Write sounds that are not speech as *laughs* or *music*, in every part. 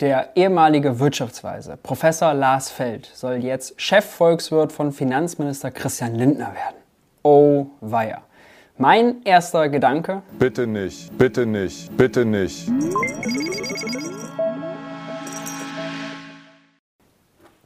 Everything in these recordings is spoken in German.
Der ehemalige Wirtschaftsweise, Professor Lars Feld, soll jetzt Chefvolkswirt von Finanzminister Christian Lindner werden. Oh weia. Mein erster Gedanke. Bitte nicht, bitte nicht, bitte nicht.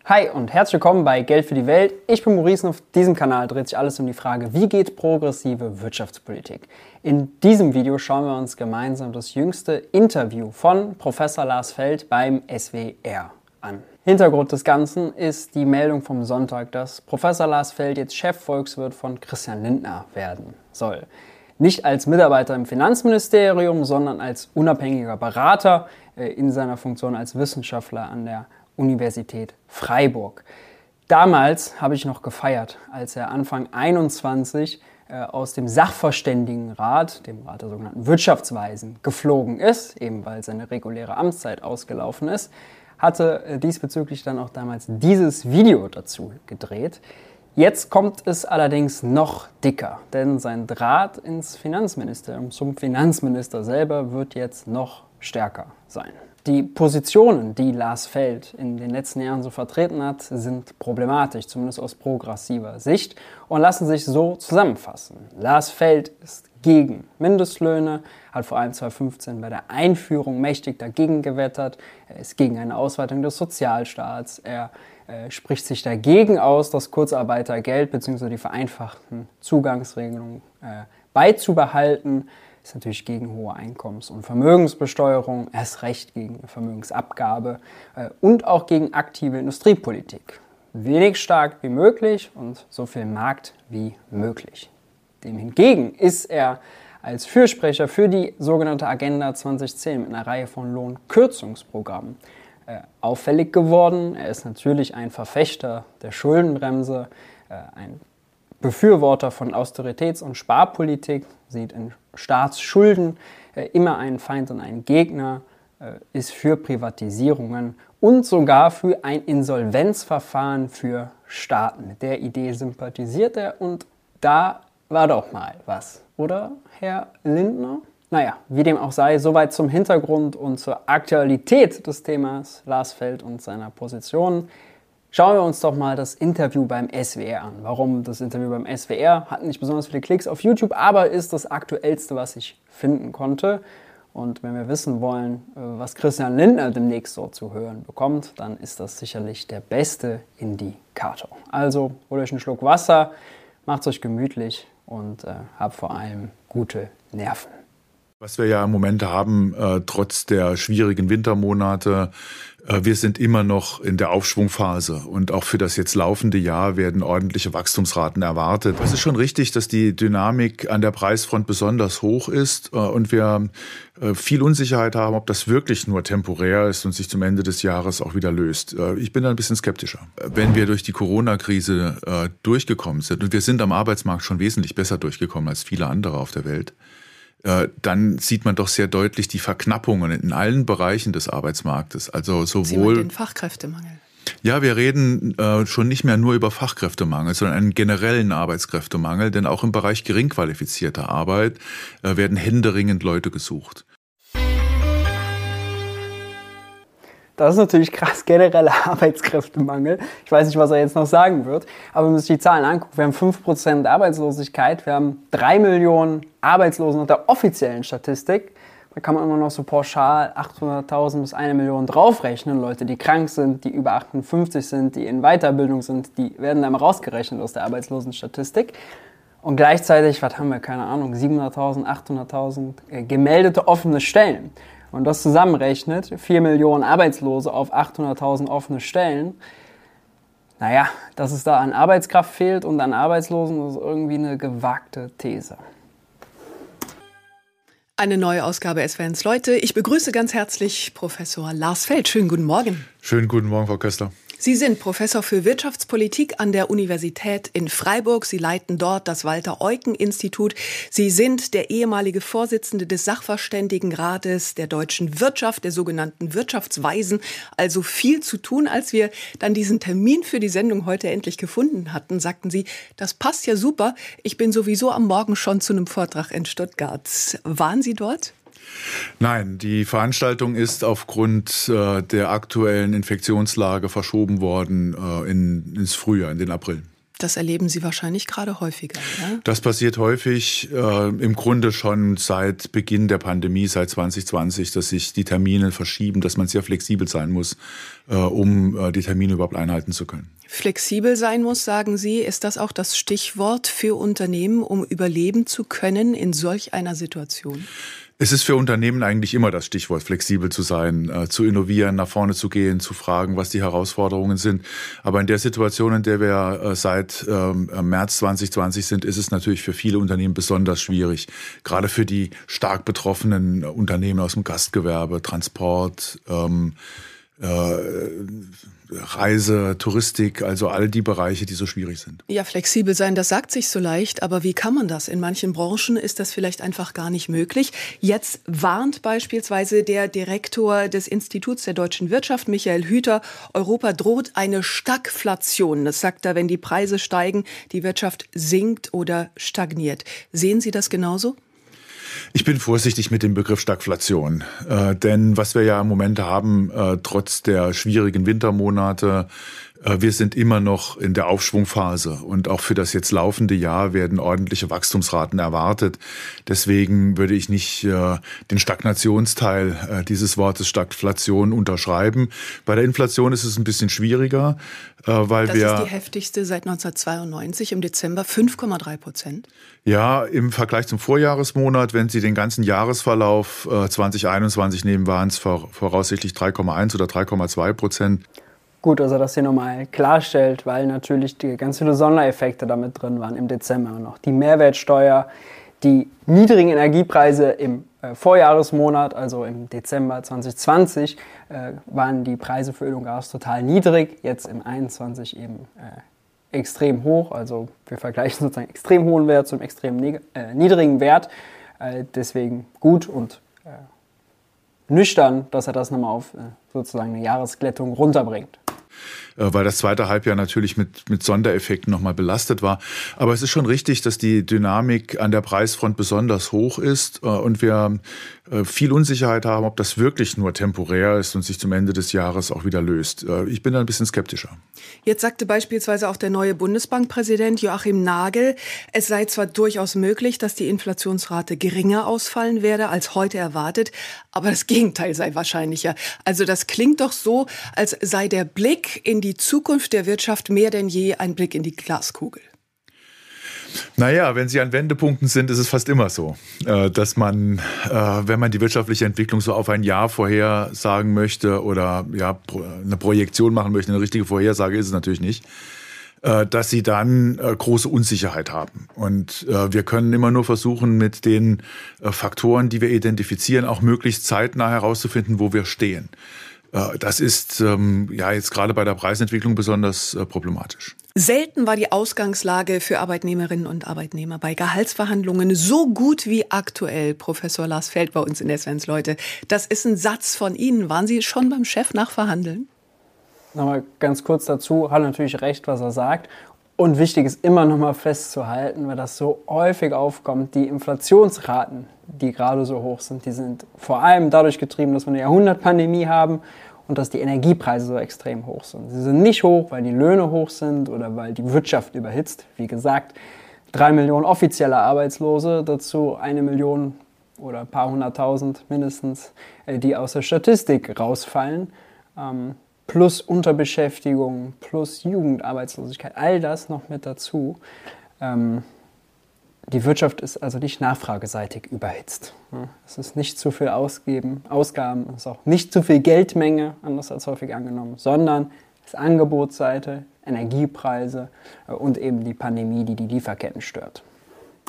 Hi und herzlich willkommen bei Geld für die Welt. Ich bin Maurice und auf diesem Kanal dreht sich alles um die Frage, wie geht progressive Wirtschaftspolitik? In diesem Video schauen wir uns gemeinsam das jüngste Interview von Professor Lars Feld beim SWR an. Hintergrund des Ganzen ist die Meldung vom Sonntag, dass Professor Lars Feld jetzt Chefvolkswirt von Christian Lindner werden soll. Nicht als Mitarbeiter im Finanzministerium, sondern als unabhängiger Berater äh, in seiner Funktion als Wissenschaftler an der Universität Freiburg. Damals habe ich noch gefeiert, als er Anfang 21 äh, aus dem Sachverständigenrat, dem Rat der sogenannten Wirtschaftsweisen, geflogen ist, eben weil seine reguläre Amtszeit ausgelaufen ist, hatte äh, diesbezüglich dann auch damals dieses Video dazu gedreht. Jetzt kommt es allerdings noch dicker, denn sein Draht ins Finanzministerium, zum Finanzminister selber, wird jetzt noch stärker sein. Die Positionen, die Lars Feld in den letzten Jahren so vertreten hat, sind problematisch, zumindest aus progressiver Sicht, und lassen sich so zusammenfassen. Lars Feld ist gegen Mindestlöhne, hat vor allem 2015 bei der Einführung mächtig dagegen gewettert, er ist gegen eine Ausweitung des Sozialstaats, er äh, spricht sich dagegen aus, das Kurzarbeitergeld bzw. die vereinfachten Zugangsregelungen äh, beizubehalten ist natürlich gegen hohe Einkommens- und Vermögensbesteuerung, erst recht gegen Vermögensabgabe äh, und auch gegen aktive Industriepolitik. Wenig stark wie möglich und so viel Markt wie möglich. Dem hingegen ist er als Fürsprecher für die sogenannte Agenda 2010 mit einer Reihe von Lohnkürzungsprogrammen äh, auffällig geworden. Er ist natürlich ein Verfechter der Schuldenbremse, äh, ein Befürworter von Austeritäts- und Sparpolitik, sieht in Staatsschulden äh, immer einen Feind und einen Gegner, äh, ist für Privatisierungen und sogar für ein Insolvenzverfahren für Staaten. Mit der Idee sympathisiert er und da war doch mal was, oder Herr Lindner? Naja, wie dem auch sei, soweit zum Hintergrund und zur Aktualität des Themas Lars Feld und seiner Position. Schauen wir uns doch mal das Interview beim SWR an. Warum das Interview beim SWR? Hat nicht besonders viele Klicks auf YouTube, aber ist das aktuellste, was ich finden konnte. Und wenn wir wissen wollen, was Christian Lindner demnächst so zu hören bekommt, dann ist das sicherlich der beste Indikator. Also holt euch einen Schluck Wasser, macht es euch gemütlich und äh, habt vor allem gute Nerven. Was wir ja im Moment haben, äh, trotz der schwierigen Wintermonate, äh, wir sind immer noch in der Aufschwungphase und auch für das jetzt laufende Jahr werden ordentliche Wachstumsraten erwartet. Es ist schon richtig, dass die Dynamik an der Preisfront besonders hoch ist äh, und wir äh, viel Unsicherheit haben, ob das wirklich nur temporär ist und sich zum Ende des Jahres auch wieder löst. Ich bin da ein bisschen skeptischer. Wenn wir durch die Corona-Krise durchgekommen sind und wir sind am Arbeitsmarkt schon wesentlich besser durchgekommen als viele andere auf der Welt, äh, dann sieht man doch sehr deutlich die Verknappungen in allen Bereichen des Arbeitsmarktes. Also sowohl den Fachkräftemangel. Ja, wir reden äh, schon nicht mehr nur über Fachkräftemangel, sondern einen generellen Arbeitskräftemangel, denn auch im Bereich geringqualifizierter Arbeit äh, werden händeringend Leute gesucht. Das ist natürlich krass, genereller *laughs* Arbeitskräftemangel. Ich weiß nicht, was er jetzt noch sagen wird, aber wenn man sich die Zahlen anguckt, wir haben 5% Arbeitslosigkeit, wir haben 3 Millionen Arbeitslosen nach der offiziellen Statistik. Da kann man immer noch so pauschal 800.000 bis 1 Million draufrechnen. Leute, die krank sind, die über 58 sind, die in Weiterbildung sind, die werden dann rausgerechnet aus der Arbeitslosenstatistik. Und gleichzeitig, was haben wir, keine Ahnung, 700.000, 800.000 äh, gemeldete offene Stellen und das zusammenrechnet, 4 Millionen Arbeitslose auf 800.000 offene Stellen, naja, dass es da an Arbeitskraft fehlt und an Arbeitslosen, ist irgendwie eine gewagte These. Eine neue Ausgabe SWNs Leute. Ich begrüße ganz herzlich Professor Lars Feld. Schönen guten Morgen. Schönen guten Morgen, Frau Köster. Sie sind Professor für Wirtschaftspolitik an der Universität in Freiburg. Sie leiten dort das Walter-Eucken-Institut. Sie sind der ehemalige Vorsitzende des Sachverständigenrates der deutschen Wirtschaft, der sogenannten Wirtschaftsweisen. Also viel zu tun. Als wir dann diesen Termin für die Sendung heute endlich gefunden hatten, sagten Sie, das passt ja super. Ich bin sowieso am Morgen schon zu einem Vortrag in Stuttgart. Waren Sie dort? Nein, die Veranstaltung ist aufgrund äh, der aktuellen Infektionslage verschoben worden äh, in, ins Frühjahr, in den April. Das erleben Sie wahrscheinlich gerade häufiger. Ja? Das passiert häufig, äh, im Grunde schon seit Beginn der Pandemie, seit 2020, dass sich die Termine verschieben, dass man sehr flexibel sein muss, äh, um äh, die Termine überhaupt einhalten zu können. Flexibel sein muss, sagen Sie, ist das auch das Stichwort für Unternehmen, um überleben zu können in solch einer Situation? Es ist für Unternehmen eigentlich immer das Stichwort, flexibel zu sein, äh, zu innovieren, nach vorne zu gehen, zu fragen, was die Herausforderungen sind. Aber in der Situation, in der wir äh, seit ähm, März 2020 sind, ist es natürlich für viele Unternehmen besonders schwierig. Gerade für die stark betroffenen Unternehmen aus dem Gastgewerbe, Transport, ähm, äh, Reise, Touristik, also all die Bereiche, die so schwierig sind. Ja, flexibel sein, das sagt sich so leicht, aber wie kann man das? In manchen Branchen ist das vielleicht einfach gar nicht möglich. Jetzt warnt beispielsweise der Direktor des Instituts der deutschen Wirtschaft, Michael Hüter, Europa droht eine Stagflation. Das sagt er, wenn die Preise steigen, die Wirtschaft sinkt oder stagniert. Sehen Sie das genauso? Ich bin vorsichtig mit dem Begriff Stagflation, äh, denn was wir ja im Moment haben, äh, trotz der schwierigen Wintermonate, wir sind immer noch in der Aufschwungphase und auch für das jetzt laufende Jahr werden ordentliche Wachstumsraten erwartet. Deswegen würde ich nicht äh, den Stagnationsteil äh, dieses Wortes Stagflation unterschreiben. Bei der Inflation ist es ein bisschen schwieriger, weil das wir. Das ist die heftigste seit 1992 im Dezember, 5,3 Prozent. Ja, im Vergleich zum Vorjahresmonat, wenn Sie den ganzen Jahresverlauf 2021 nehmen, waren es voraussichtlich 3,1 oder 3,2 Prozent gut, dass er das hier nochmal klarstellt, weil natürlich die ganz viele Sondereffekte damit drin waren im Dezember noch. Die Mehrwertsteuer, die niedrigen Energiepreise im äh, Vorjahresmonat, also im Dezember 2020, äh, waren die Preise für Öl und Gas total niedrig, jetzt im 21 eben äh, extrem hoch. Also wir vergleichen sozusagen extrem hohen Wert zum extrem äh, niedrigen Wert. Äh, deswegen gut und äh, nüchtern, dass er das nochmal auf sozusagen eine Jahresglättung runterbringt. Äh, weil das zweite Halbjahr natürlich mit, mit Sondereffekten nochmal belastet war. Aber es ist schon richtig, dass die Dynamik an der Preisfront besonders hoch ist äh, und wir viel Unsicherheit haben, ob das wirklich nur temporär ist und sich zum Ende des Jahres auch wieder löst. Ich bin da ein bisschen skeptischer. Jetzt sagte beispielsweise auch der neue Bundesbankpräsident Joachim Nagel, es sei zwar durchaus möglich, dass die Inflationsrate geringer ausfallen werde als heute erwartet, aber das Gegenteil sei wahrscheinlicher. Also das klingt doch so, als sei der Blick in die Zukunft der Wirtschaft mehr denn je ein Blick in die Glaskugel. Naja, wenn Sie an Wendepunkten sind, ist es fast immer so, äh, dass man, äh, wenn man die wirtschaftliche Entwicklung so auf ein Jahr vorhersagen möchte oder ja, eine Projektion machen möchte, eine richtige Vorhersage ist es natürlich nicht, äh, dass Sie dann große Unsicherheit haben. Und wir können immer nur versuchen, mit den Faktoren, die wir identifizieren, auch möglichst zeitnah herauszufinden, wo wir stehen. Das ist ähm, ja jetzt gerade bei der Preisentwicklung besonders problematisch. Selten war die Ausgangslage für Arbeitnehmerinnen und Arbeitnehmer bei Gehaltsverhandlungen so gut wie aktuell. Professor Lars Feld bei uns in der Svens Leute. Das ist ein Satz von Ihnen. Waren Sie schon beim Chef nachverhandeln? Nochmal ganz kurz dazu, hat natürlich recht, was er sagt. Und wichtig ist immer noch mal festzuhalten, weil das so häufig aufkommt, die Inflationsraten, die gerade so hoch sind, die sind vor allem dadurch getrieben, dass wir eine Jahrhundertpandemie haben und dass die Energiepreise so extrem hoch sind. Sie sind nicht hoch, weil die Löhne hoch sind oder weil die Wirtschaft überhitzt. Wie gesagt, drei Millionen offizielle Arbeitslose, dazu eine Million oder ein paar hunderttausend mindestens, äh, die aus der Statistik rausfallen. Ähm, plus Unterbeschäftigung, plus Jugendarbeitslosigkeit, all das noch mit dazu. Ähm, die Wirtschaft ist also nicht nachfrageseitig überhitzt. Es ist nicht zu viel Ausgeben, Ausgaben, es ist auch nicht zu viel Geldmenge, anders als häufig angenommen, sondern es ist Angebotsseite, Energiepreise äh, und eben die Pandemie, die die Lieferketten stört.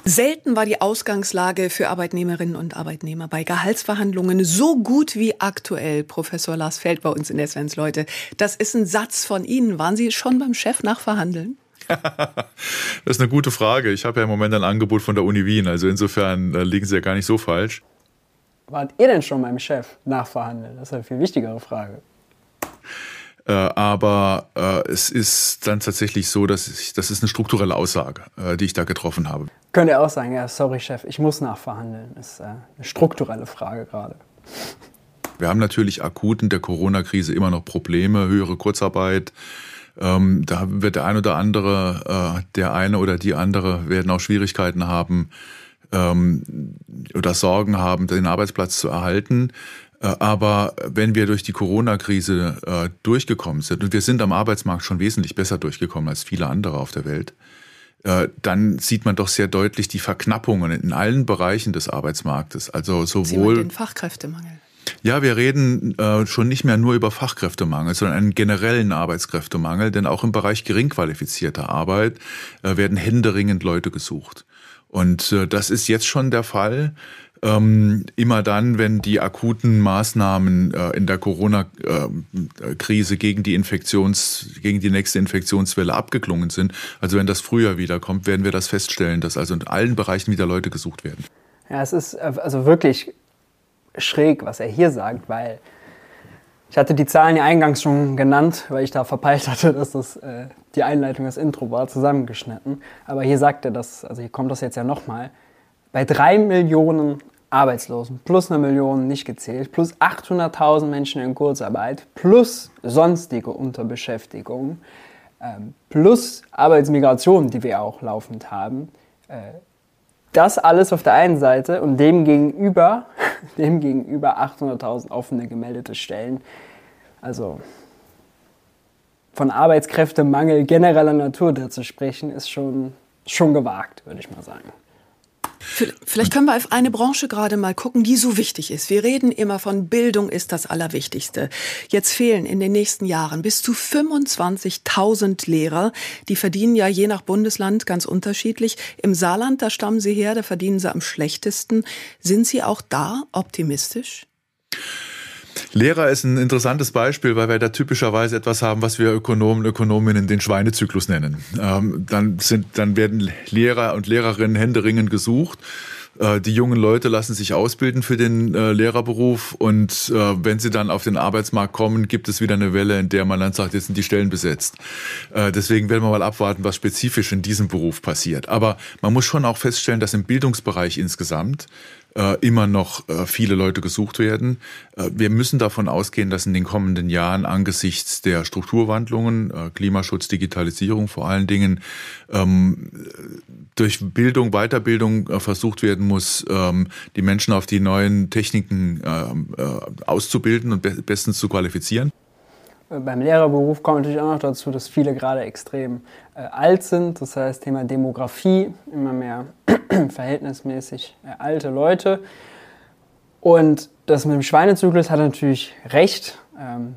Selten war die Ausgangslage für Arbeitnehmerinnen und Arbeitnehmer bei Gehaltsverhandlungen so gut wie aktuell. Professor Lars Feld bei uns in der Svens Leute. Das ist ein Satz von Ihnen. Waren Sie schon beim Chef nachverhandeln? *laughs* das ist eine gute Frage. Ich habe ja im Moment ein Angebot von der Uni Wien, also insofern äh, liegen Sie ja gar nicht so falsch. Wart ihr denn schon beim Chef nachverhandeln? Das ist eine viel wichtigere Frage. Äh, aber äh, es ist dann tatsächlich so, dass ich, das ist eine strukturelle Aussage, äh, die ich da getroffen habe. könnte er auch sagen, ja, sorry Chef, ich muss nachverhandeln. Das ist äh, eine strukturelle Frage gerade. Wir haben natürlich akut in der Corona-Krise immer noch Probleme, höhere Kurzarbeit. Ähm, da wird der ein oder andere, äh, der eine oder die andere werden auch Schwierigkeiten haben ähm, oder Sorgen haben, den Arbeitsplatz zu erhalten. Äh, aber wenn wir durch die Corona-Krise äh, durchgekommen sind, und wir sind am Arbeitsmarkt schon wesentlich besser durchgekommen als viele andere auf der Welt, äh, dann sieht man doch sehr deutlich die Verknappungen in allen Bereichen des Arbeitsmarktes. Also sowohl den Fachkräftemangel. Ja, wir reden äh, schon nicht mehr nur über Fachkräftemangel, sondern einen generellen Arbeitskräftemangel, denn auch im Bereich geringqualifizierter Arbeit äh, werden händeringend Leute gesucht. Und äh, das ist jetzt schon der Fall. Ähm, immer dann, wenn die akuten Maßnahmen äh, in der Corona-Krise gegen die Infektions, gegen die nächste Infektionswelle abgeklungen sind, also wenn das früher wiederkommt, werden wir das feststellen, dass also in allen Bereichen wieder Leute gesucht werden. Ja, es ist äh, also wirklich schräg, was er hier sagt, weil ich hatte die Zahlen ja eingangs schon genannt, weil ich da verpeilt *laughs* hatte, dass das äh, die Einleitung, das Intro war, zusammengeschnitten. Aber hier sagt er das, also hier kommt das jetzt ja nochmal, bei drei Millionen Arbeitslosen, plus eine Million nicht gezählt, plus 800.000 Menschen in Kurzarbeit, plus sonstige Unterbeschäftigung, ähm, plus Arbeitsmigration, die wir auch laufend haben. Äh, das alles auf der einen Seite und dem gegenüber, *laughs* dem gegenüber 800.000 offene gemeldete Stellen. Also von Arbeitskräftemangel genereller Natur zu sprechen, ist schon, schon gewagt, würde ich mal sagen. Vielleicht können wir auf eine Branche gerade mal gucken, die so wichtig ist. Wir reden immer von Bildung ist das Allerwichtigste. Jetzt fehlen in den nächsten Jahren bis zu 25.000 Lehrer. Die verdienen ja je nach Bundesland ganz unterschiedlich. Im Saarland, da stammen sie her, da verdienen sie am schlechtesten. Sind Sie auch da optimistisch? Lehrer ist ein interessantes Beispiel, weil wir da typischerweise etwas haben, was wir Ökonomen Ökonominnen den Schweinezyklus nennen. Ähm, dann, sind, dann werden Lehrer und Lehrerinnen händeringend gesucht. Äh, die jungen Leute lassen sich ausbilden für den äh, Lehrerberuf und äh, wenn sie dann auf den Arbeitsmarkt kommen, gibt es wieder eine Welle, in der man dann sagt, jetzt sind die Stellen besetzt. Äh, deswegen werden wir mal abwarten, was spezifisch in diesem Beruf passiert. Aber man muss schon auch feststellen, dass im Bildungsbereich insgesamt äh, immer noch äh, viele Leute gesucht werden. Äh, wir müssen davon ausgehen, dass in den kommenden Jahren angesichts der Strukturwandlungen, äh, Klimaschutz, Digitalisierung vor allen Dingen, ähm, durch Bildung, Weiterbildung äh, versucht werden muss, ähm, die Menschen auf die neuen Techniken ähm, äh, auszubilden und be bestens zu qualifizieren. Beim Lehrerberuf kommt natürlich auch noch dazu, dass viele gerade extrem äh, alt sind. Das heißt, Thema Demografie, immer mehr *clears throat* verhältnismäßig äh, alte Leute. Und das mit dem Schweinezyklus hat natürlich recht. Ähm,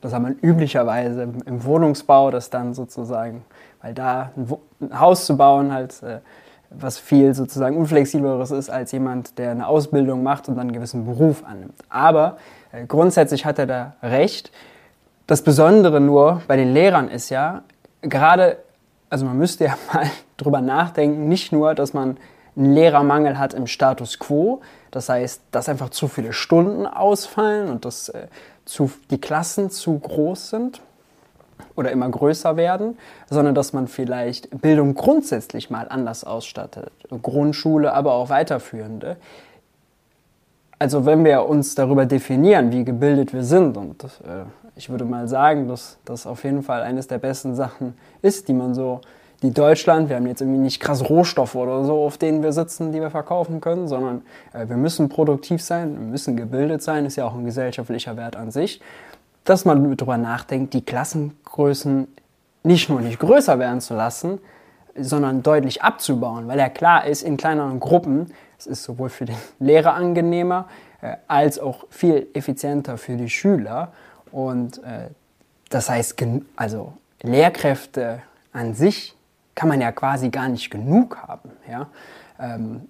das hat man üblicherweise im Wohnungsbau, das dann sozusagen, weil da ein, ein Haus zu bauen halt äh, was viel sozusagen unflexibleres ist als jemand, der eine Ausbildung macht und dann einen gewissen Beruf annimmt. Aber äh, grundsätzlich hat er da recht. Das Besondere nur bei den Lehrern ist ja, gerade, also man müsste ja *laughs* mal drüber nachdenken, nicht nur, dass man einen Lehrermangel hat im Status quo, das heißt, dass einfach zu viele Stunden ausfallen und dass äh, zu, die Klassen zu groß sind oder immer größer werden, sondern dass man vielleicht Bildung grundsätzlich mal anders ausstattet. Grundschule, aber auch weiterführende. Also wenn wir uns darüber definieren, wie gebildet wir sind und äh, ich würde mal sagen, dass das auf jeden Fall eines der besten Sachen ist, die man so, die Deutschland, wir haben jetzt irgendwie nicht krass Rohstoffe oder so, auf denen wir sitzen, die wir verkaufen können, sondern äh, wir müssen produktiv sein, wir müssen gebildet sein, ist ja auch ein gesellschaftlicher Wert an sich, dass man darüber nachdenkt, die Klassengrößen nicht nur nicht größer werden zu lassen, sondern deutlich abzubauen, weil ja klar ist, in kleineren Gruppen, es ist sowohl für den Lehrer angenehmer, äh, als auch viel effizienter für die Schüler. Und äh, das heißt, also Lehrkräfte an sich kann man ja quasi gar nicht genug haben. Ja? Ähm,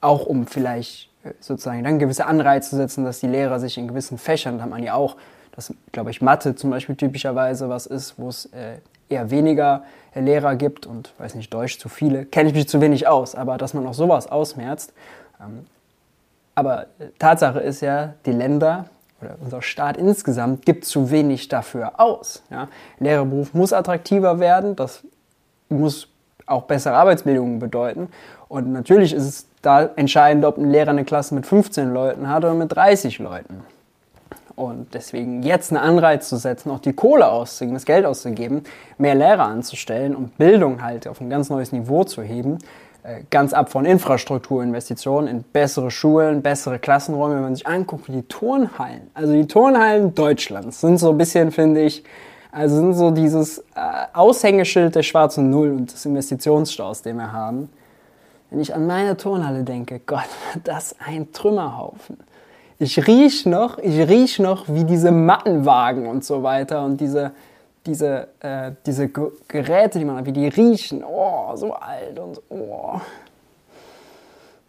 auch um vielleicht äh, sozusagen dann gewisse Anreize zu setzen, dass die Lehrer sich in gewissen Fächern, da hat man ja auch, dass, glaube ich, Mathe zum Beispiel typischerweise was ist, wo es äh, eher weniger Lehrer gibt und, weiß nicht, Deutsch zu viele, kenne ich mich zu wenig aus, aber dass man auch sowas ausmerzt. Ähm, aber äh, Tatsache ist ja, die Länder oder unser Staat insgesamt gibt zu wenig dafür aus. Ja. Lehrerberuf muss attraktiver werden, das muss auch bessere Arbeitsbedingungen bedeuten. Und natürlich ist es da entscheidend, ob ein Lehrer eine Klasse mit 15 Leuten hat oder mit 30 Leuten. Und deswegen jetzt einen Anreiz zu setzen, auch die Kohle auszugeben, das Geld auszugeben, mehr Lehrer anzustellen und Bildung halt auf ein ganz neues Niveau zu heben, ganz ab von Infrastrukturinvestitionen in bessere Schulen, bessere Klassenräume. Wenn man sich anguckt, die Turnhallen, also die Turnhallen Deutschlands sind so ein bisschen, finde ich, also sind so dieses äh, Aushängeschild der schwarzen Null und des Investitionsstaus, den wir haben. Wenn ich an meine Turnhalle denke, Gott, *laughs* das ein Trümmerhaufen. Ich riech noch, ich riech noch, wie diese Mattenwagen und so weiter und diese, diese, äh, diese Geräte, die man hat, wie die riechen. Oh, so alt und oh.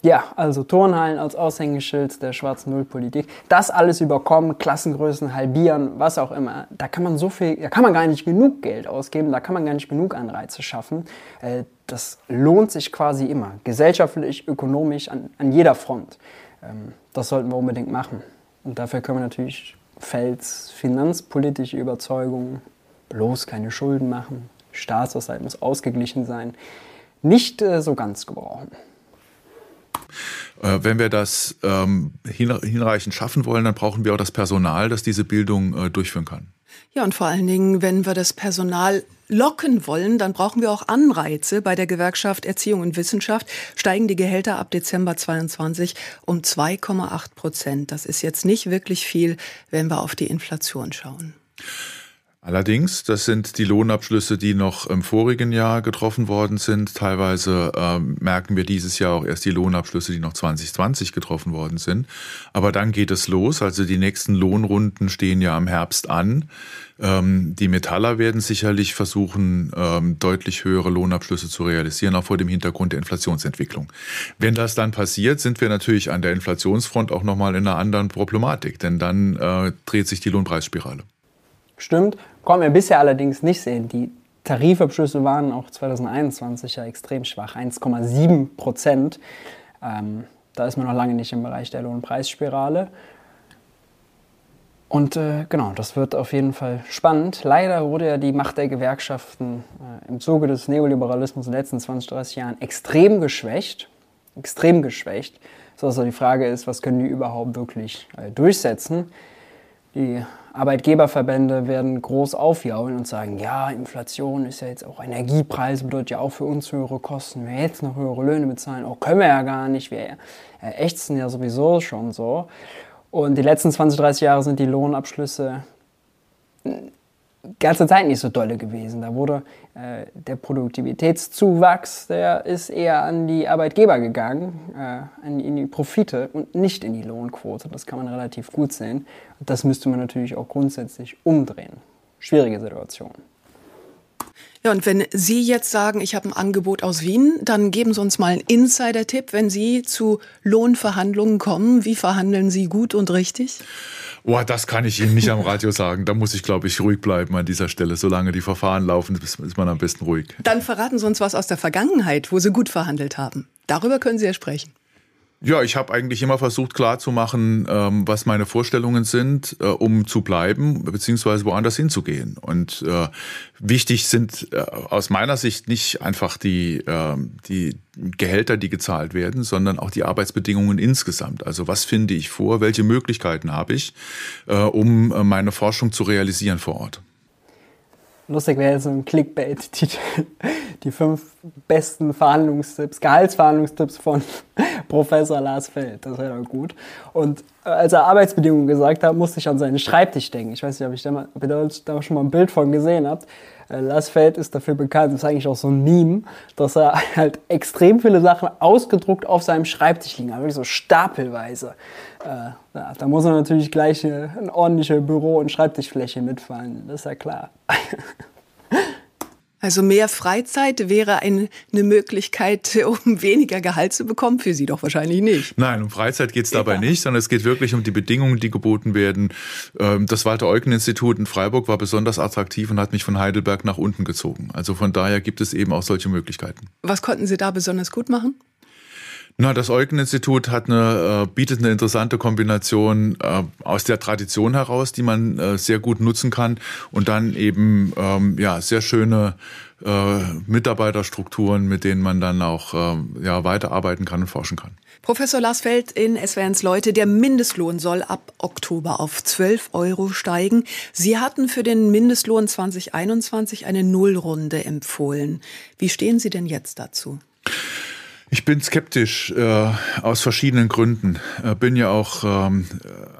Ja, also Turnhallen als Aushängeschild der schwarzen Nullpolitik. Das alles überkommen, Klassengrößen halbieren, was auch immer. Da kann man so viel, da kann man gar nicht genug Geld ausgeben, da kann man gar nicht genug Anreize schaffen. Äh, das lohnt sich quasi immer, gesellschaftlich, ökonomisch, an, an jeder Front. Ähm, das sollten wir unbedingt machen. Und dafür können wir natürlich Fels finanzpolitische Überzeugungen, bloß keine Schulden machen, Staatshaushalt muss ausgeglichen sein, nicht äh, so ganz gebrauchen. Äh, wenn wir das ähm, hinreichend schaffen wollen, dann brauchen wir auch das Personal, das diese Bildung äh, durchführen kann. Ja, und vor allen Dingen, wenn wir das Personal locken wollen, dann brauchen wir auch Anreize. Bei der Gewerkschaft Erziehung und Wissenschaft steigen die Gehälter ab Dezember 22 um 2,8 Prozent. Das ist jetzt nicht wirklich viel, wenn wir auf die Inflation schauen. Allerdings, das sind die Lohnabschlüsse, die noch im vorigen Jahr getroffen worden sind. Teilweise äh, merken wir dieses Jahr auch erst die Lohnabschlüsse, die noch 2020 getroffen worden sind. Aber dann geht es los. Also die nächsten Lohnrunden stehen ja im Herbst an. Ähm, die Metaller werden sicherlich versuchen, ähm, deutlich höhere Lohnabschlüsse zu realisieren, auch vor dem Hintergrund der Inflationsentwicklung. Wenn das dann passiert, sind wir natürlich an der Inflationsfront auch nochmal in einer anderen Problematik, denn dann äh, dreht sich die Lohnpreisspirale. Stimmt, konnten wir bisher allerdings nicht sehen. Die Tarifabschlüsse waren auch 2021 ja extrem schwach, 1,7 Prozent. Ähm, da ist man noch lange nicht im Bereich der Lohnpreisspirale. Und äh, genau, das wird auf jeden Fall spannend. Leider wurde ja die Macht der Gewerkschaften äh, im Zuge des Neoliberalismus in den letzten 20, 30 Jahren extrem geschwächt. Extrem geschwächt. So also die Frage ist, was können die überhaupt wirklich äh, durchsetzen? Die Arbeitgeberverbände werden groß aufjaulen und sagen, ja, Inflation ist ja jetzt auch Energiepreise, bedeutet ja auch für uns höhere Kosten. Wir jetzt noch höhere Löhne bezahlen, auch oh, können wir ja gar nicht, wir äh, ächzen ja sowieso schon so. Und die letzten 20, 30 Jahre sind die Lohnabschlüsse ganze Zeit nicht so dolle gewesen. Da wurde äh, der Produktivitätszuwachs, der ist eher an die Arbeitgeber gegangen, äh, in, in, die Profite und nicht in die Lohnquote. Das kann man relativ gut sehen. Das müsste man natürlich auch grundsätzlich umdrehen. Schwierige Situation. Ja, und wenn Sie jetzt sagen, ich habe ein Angebot aus Wien, dann geben Sie uns mal einen Insider-Tipp, wenn Sie zu Lohnverhandlungen kommen. Wie verhandeln Sie gut und richtig? Boah, das kann ich Ihnen nicht am Radio sagen. Da muss ich, glaube ich, ruhig bleiben an dieser Stelle. Solange die Verfahren laufen, ist man am besten ruhig. Dann verraten Sie uns was aus der Vergangenheit, wo Sie gut verhandelt haben. Darüber können Sie ja sprechen. Ja, ich habe eigentlich immer versucht klarzumachen, ähm, was meine Vorstellungen sind, äh, um zu bleiben beziehungsweise woanders hinzugehen. Und äh, wichtig sind äh, aus meiner Sicht nicht einfach die, äh, die Gehälter, die gezahlt werden, sondern auch die Arbeitsbedingungen insgesamt. Also was finde ich vor, welche Möglichkeiten habe ich, äh, um äh, meine Forschung zu realisieren vor Ort. Lustig wäre so ein Clickbait-Titel. Die fünf besten Verhandlungstipps, Gehaltsverhandlungstipps von *laughs* Professor Lars Feld. Das wäre doch gut. Und als er Arbeitsbedingungen gesagt hat, musste ich an seinen Schreibtisch denken. Ich weiß nicht, ob, ich da, mal, ob ihr da schon mal ein Bild von gesehen habt. Äh, Lars Feld ist dafür bekannt, das ist eigentlich auch so ein Meme, dass er *laughs* halt extrem viele Sachen ausgedruckt auf seinem Schreibtisch liegen, also wirklich so stapelweise. Äh, ja, da muss er natürlich gleich eine, eine ordentliche Büro- und Schreibtischfläche mitfallen, das ist ja klar. *laughs* Also mehr Freizeit wäre eine, eine Möglichkeit, um weniger Gehalt zu bekommen? Für Sie doch wahrscheinlich nicht. Nein, um Freizeit geht es dabei ja. nicht, sondern es geht wirklich um die Bedingungen, die geboten werden. Ähm, das Walter-Eucken-Institut in Freiburg war besonders attraktiv und hat mich von Heidelberg nach unten gezogen. Also von daher gibt es eben auch solche Möglichkeiten. Was konnten Sie da besonders gut machen? Na, das Eugen-Institut hat eine, äh, bietet eine interessante Kombination äh, aus der Tradition heraus, die man äh, sehr gut nutzen kann und dann eben ähm, ja sehr schöne äh, Mitarbeiterstrukturen, mit denen man dann auch äh, ja, weiterarbeiten kann und forschen kann. Professor Lars Feld in SWRs Leute, der Mindestlohn soll ab Oktober auf 12 Euro steigen. Sie hatten für den Mindestlohn 2021 eine Nullrunde empfohlen. Wie stehen Sie denn jetzt dazu? Ich bin skeptisch äh, aus verschiedenen Gründen. Äh, bin ja auch ähm,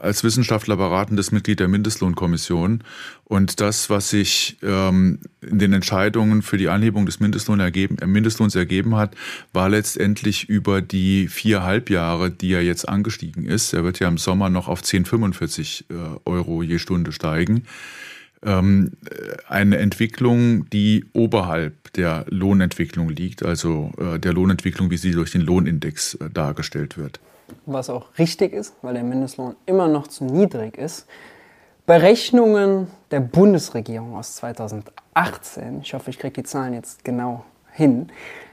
als Wissenschaftler beratendes Mitglied der Mindestlohnkommission. Und das, was sich ähm, in den Entscheidungen für die Anhebung des Mindestlohn ergeben, äh, Mindestlohns ergeben hat, war letztendlich über die vier Halbjahre, die er jetzt angestiegen ist. Er wird ja im Sommer noch auf 10,45 äh, Euro je Stunde steigen ähm, eine Entwicklung, die oberhalb der Lohnentwicklung liegt, also äh, der Lohnentwicklung, wie sie durch den Lohnindex äh, dargestellt wird. Was auch richtig ist, weil der Mindestlohn immer noch zu niedrig ist. Berechnungen der Bundesregierung aus 2018, ich hoffe, ich kriege die Zahlen jetzt genau hin,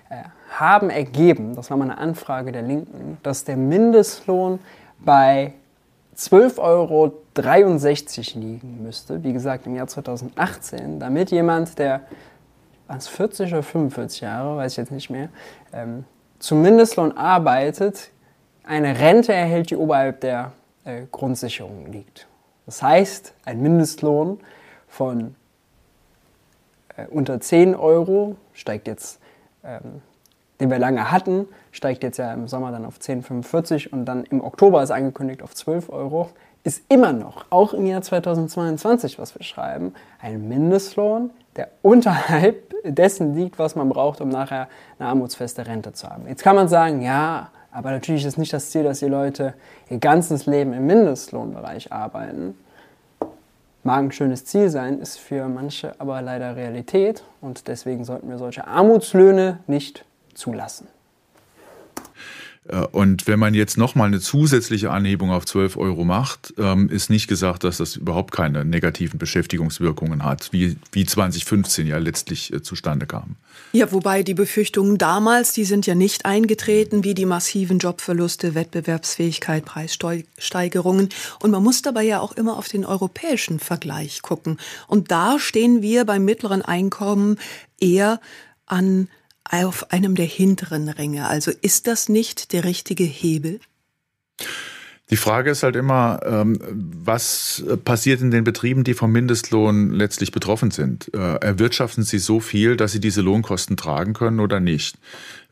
äh, haben ergeben, das war mal eine Anfrage der Linken, dass der Mindestlohn bei 12,63 Euro liegen müsste, wie gesagt im Jahr 2018, damit jemand, der was 40 oder 45 Jahre, weiß ich jetzt nicht mehr, ähm, zum Mindestlohn arbeitet, eine Rente erhält, die oberhalb der äh, Grundsicherung liegt. Das heißt, ein Mindestlohn von äh, unter 10 Euro steigt jetzt ähm, den wir lange hatten, steigt jetzt ja im Sommer dann auf 10,45 und dann im Oktober ist angekündigt auf 12 Euro, ist immer noch, auch im Jahr 2022, was wir schreiben, ein Mindestlohn, der unterhalb dessen liegt, was man braucht, um nachher eine armutsfeste Rente zu haben. Jetzt kann man sagen, ja, aber natürlich ist nicht das Ziel, dass die Leute ihr ganzes Leben im Mindestlohnbereich arbeiten. Mag ein schönes Ziel sein, ist für manche aber leider Realität und deswegen sollten wir solche Armutslöhne nicht zulassen. Äh, und wenn man jetzt nochmal eine zusätzliche Anhebung auf 12 Euro macht, ähm, ist nicht gesagt, dass das überhaupt keine negativen Beschäftigungswirkungen hat, wie, wie 2015 ja letztlich äh, zustande kam. Ja, wobei die Befürchtungen damals, die sind ja nicht eingetreten, wie die massiven Jobverluste, Wettbewerbsfähigkeit, Preissteigerungen. Und man muss dabei ja auch immer auf den europäischen Vergleich gucken. Und da stehen wir beim mittleren Einkommen eher an auf einem der hinteren Ränge. Also ist das nicht der richtige Hebel? Die Frage ist halt immer, ähm, was passiert in den Betrieben, die vom Mindestlohn letztlich betroffen sind? Äh, erwirtschaften sie so viel, dass sie diese Lohnkosten tragen können oder nicht?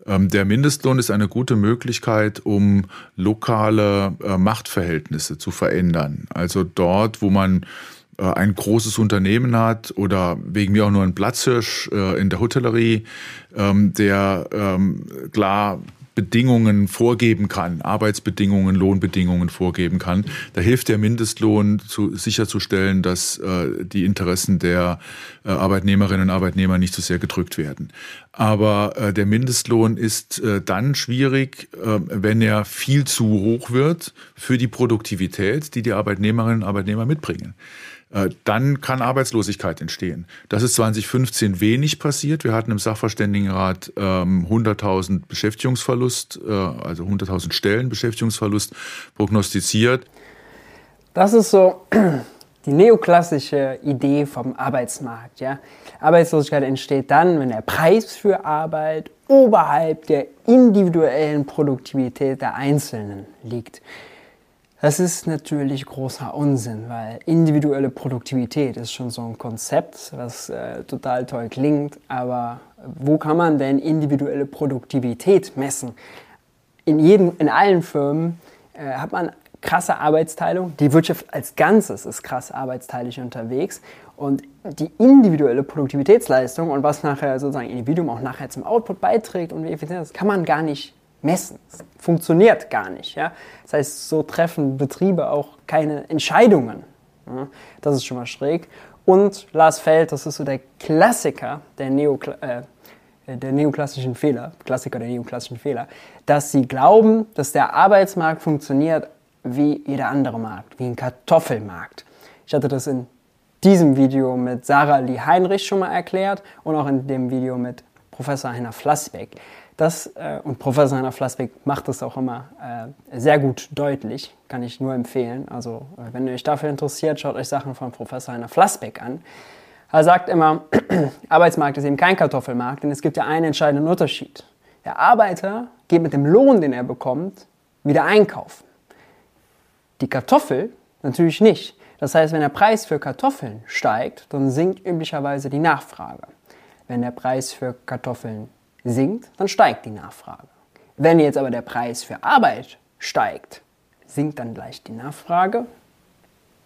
Ähm, der Mindestlohn ist eine gute Möglichkeit, um lokale äh, Machtverhältnisse zu verändern. Also dort, wo man ein großes Unternehmen hat oder wegen mir auch nur ein Platzhirsch äh, in der Hotellerie, ähm, der ähm, klar Bedingungen vorgeben kann, Arbeitsbedingungen, Lohnbedingungen vorgeben kann. Da hilft der Mindestlohn zu, sicherzustellen, dass äh, die Interessen der äh, Arbeitnehmerinnen und Arbeitnehmer nicht so sehr gedrückt werden. Aber äh, der Mindestlohn ist äh, dann schwierig, äh, wenn er viel zu hoch wird für die Produktivität, die die Arbeitnehmerinnen und Arbeitnehmer mitbringen. Äh, dann kann Arbeitslosigkeit entstehen. Das ist 2015 wenig passiert. Wir hatten im Sachverständigenrat 100.000 ähm, Beschäftigungsverlust, äh, also 100.000 Stellen Beschäftigungsverlust prognostiziert. Das ist so *clears throat* die neoklassische Idee vom Arbeitsmarkt. Ja? Arbeitslosigkeit entsteht dann, wenn der Preis für Arbeit oberhalb der individuellen Produktivität der Einzelnen liegt. Das ist natürlich großer Unsinn, weil individuelle Produktivität ist schon so ein Konzept, was äh, total toll klingt, aber wo kann man denn individuelle Produktivität messen? In, jedem, in allen Firmen äh, hat man krasse Arbeitsteilung. Die Wirtschaft als Ganzes ist krass arbeitsteilig unterwegs. Und die individuelle Produktivitätsleistung und was nachher sozusagen Individuum auch nachher zum Output beiträgt und wie effizient das kann man gar nicht messen. Es funktioniert gar nicht. Ja? Das heißt, so treffen Betriebe auch keine Entscheidungen. Ja? Das ist schon mal schräg. Und Lars Feld, das ist so der Klassiker der, Neokla äh, der neoklassischen Fehler, Klassiker der neoklassischen Fehler, dass sie glauben, dass der Arbeitsmarkt funktioniert wie jeder andere Markt, wie ein Kartoffelmarkt. Ich hatte das in diesem Video mit Sarah Lee Heinrich schon mal erklärt und auch in dem Video mit Professor Heiner Flassbeck. Das, äh, und Professor Heiner Flassbeck macht das auch immer äh, sehr gut deutlich, kann ich nur empfehlen. Also, äh, wenn ihr euch dafür interessiert, schaut euch Sachen von Professor Heiner Flassbeck an. Er sagt immer, *clears throat* Arbeitsmarkt ist eben kein Kartoffelmarkt, denn es gibt ja einen entscheidenden Unterschied. Der Arbeiter geht mit dem Lohn, den er bekommt, wieder einkaufen. Die Kartoffel natürlich nicht. Das heißt, wenn der Preis für Kartoffeln steigt, dann sinkt üblicherweise die Nachfrage. Wenn der Preis für Kartoffeln sinkt, dann steigt die Nachfrage. Wenn jetzt aber der Preis für Arbeit steigt, sinkt dann gleich die Nachfrage.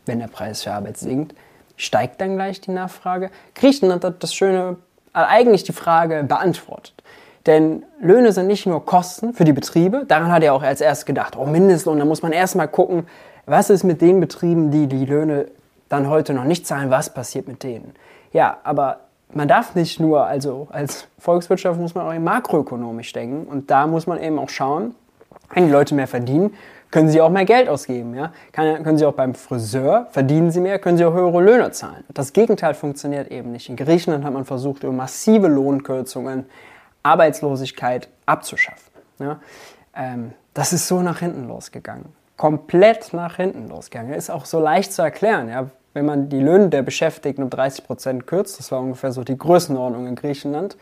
Wenn der Preis für Arbeit sinkt, steigt dann gleich die Nachfrage. Griechenland hat das schöne, eigentlich die Frage beantwortet. Denn Löhne sind nicht nur Kosten für die Betriebe, daran hat er auch als erstes gedacht, oh Mindestlohn, da muss man erstmal gucken, was ist mit den Betrieben, die die Löhne dann heute noch nicht zahlen, was passiert mit denen. Ja, aber man darf nicht nur, also als Volkswirtschaft muss man auch makroökonomisch denken und da muss man eben auch schauen, wenn die Leute mehr verdienen, können sie auch mehr Geld ausgeben. Ja? Kann, können sie auch beim Friseur, verdienen sie mehr, können sie auch höhere Löhne zahlen. Das Gegenteil funktioniert eben nicht. In Griechenland hat man versucht, über massive Lohnkürzungen Arbeitslosigkeit abzuschaffen. Ja? Ähm, das ist so nach hinten losgegangen. Komplett nach hinten losgegangen. Ist auch so leicht zu erklären. Ja? Wenn man die Löhne der Beschäftigten um 30 Prozent kürzt, das war ungefähr so die Größenordnung in Griechenland.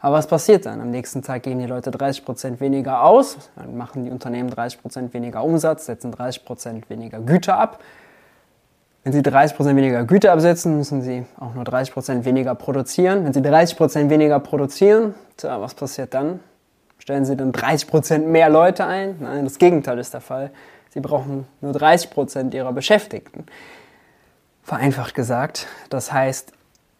Aber was passiert dann? Am nächsten Tag gehen die Leute 30 Prozent weniger aus, dann machen die Unternehmen 30 Prozent weniger Umsatz, setzen 30 Prozent weniger Güter ab. Wenn sie 30 Prozent weniger Güter absetzen, müssen sie auch nur 30 Prozent weniger produzieren. Wenn sie 30 Prozent weniger produzieren, tja, was passiert dann? Stellen sie dann 30 Prozent mehr Leute ein? Nein, das Gegenteil ist der Fall. Sie brauchen nur 30 Prozent ihrer Beschäftigten vereinfacht gesagt. Das heißt,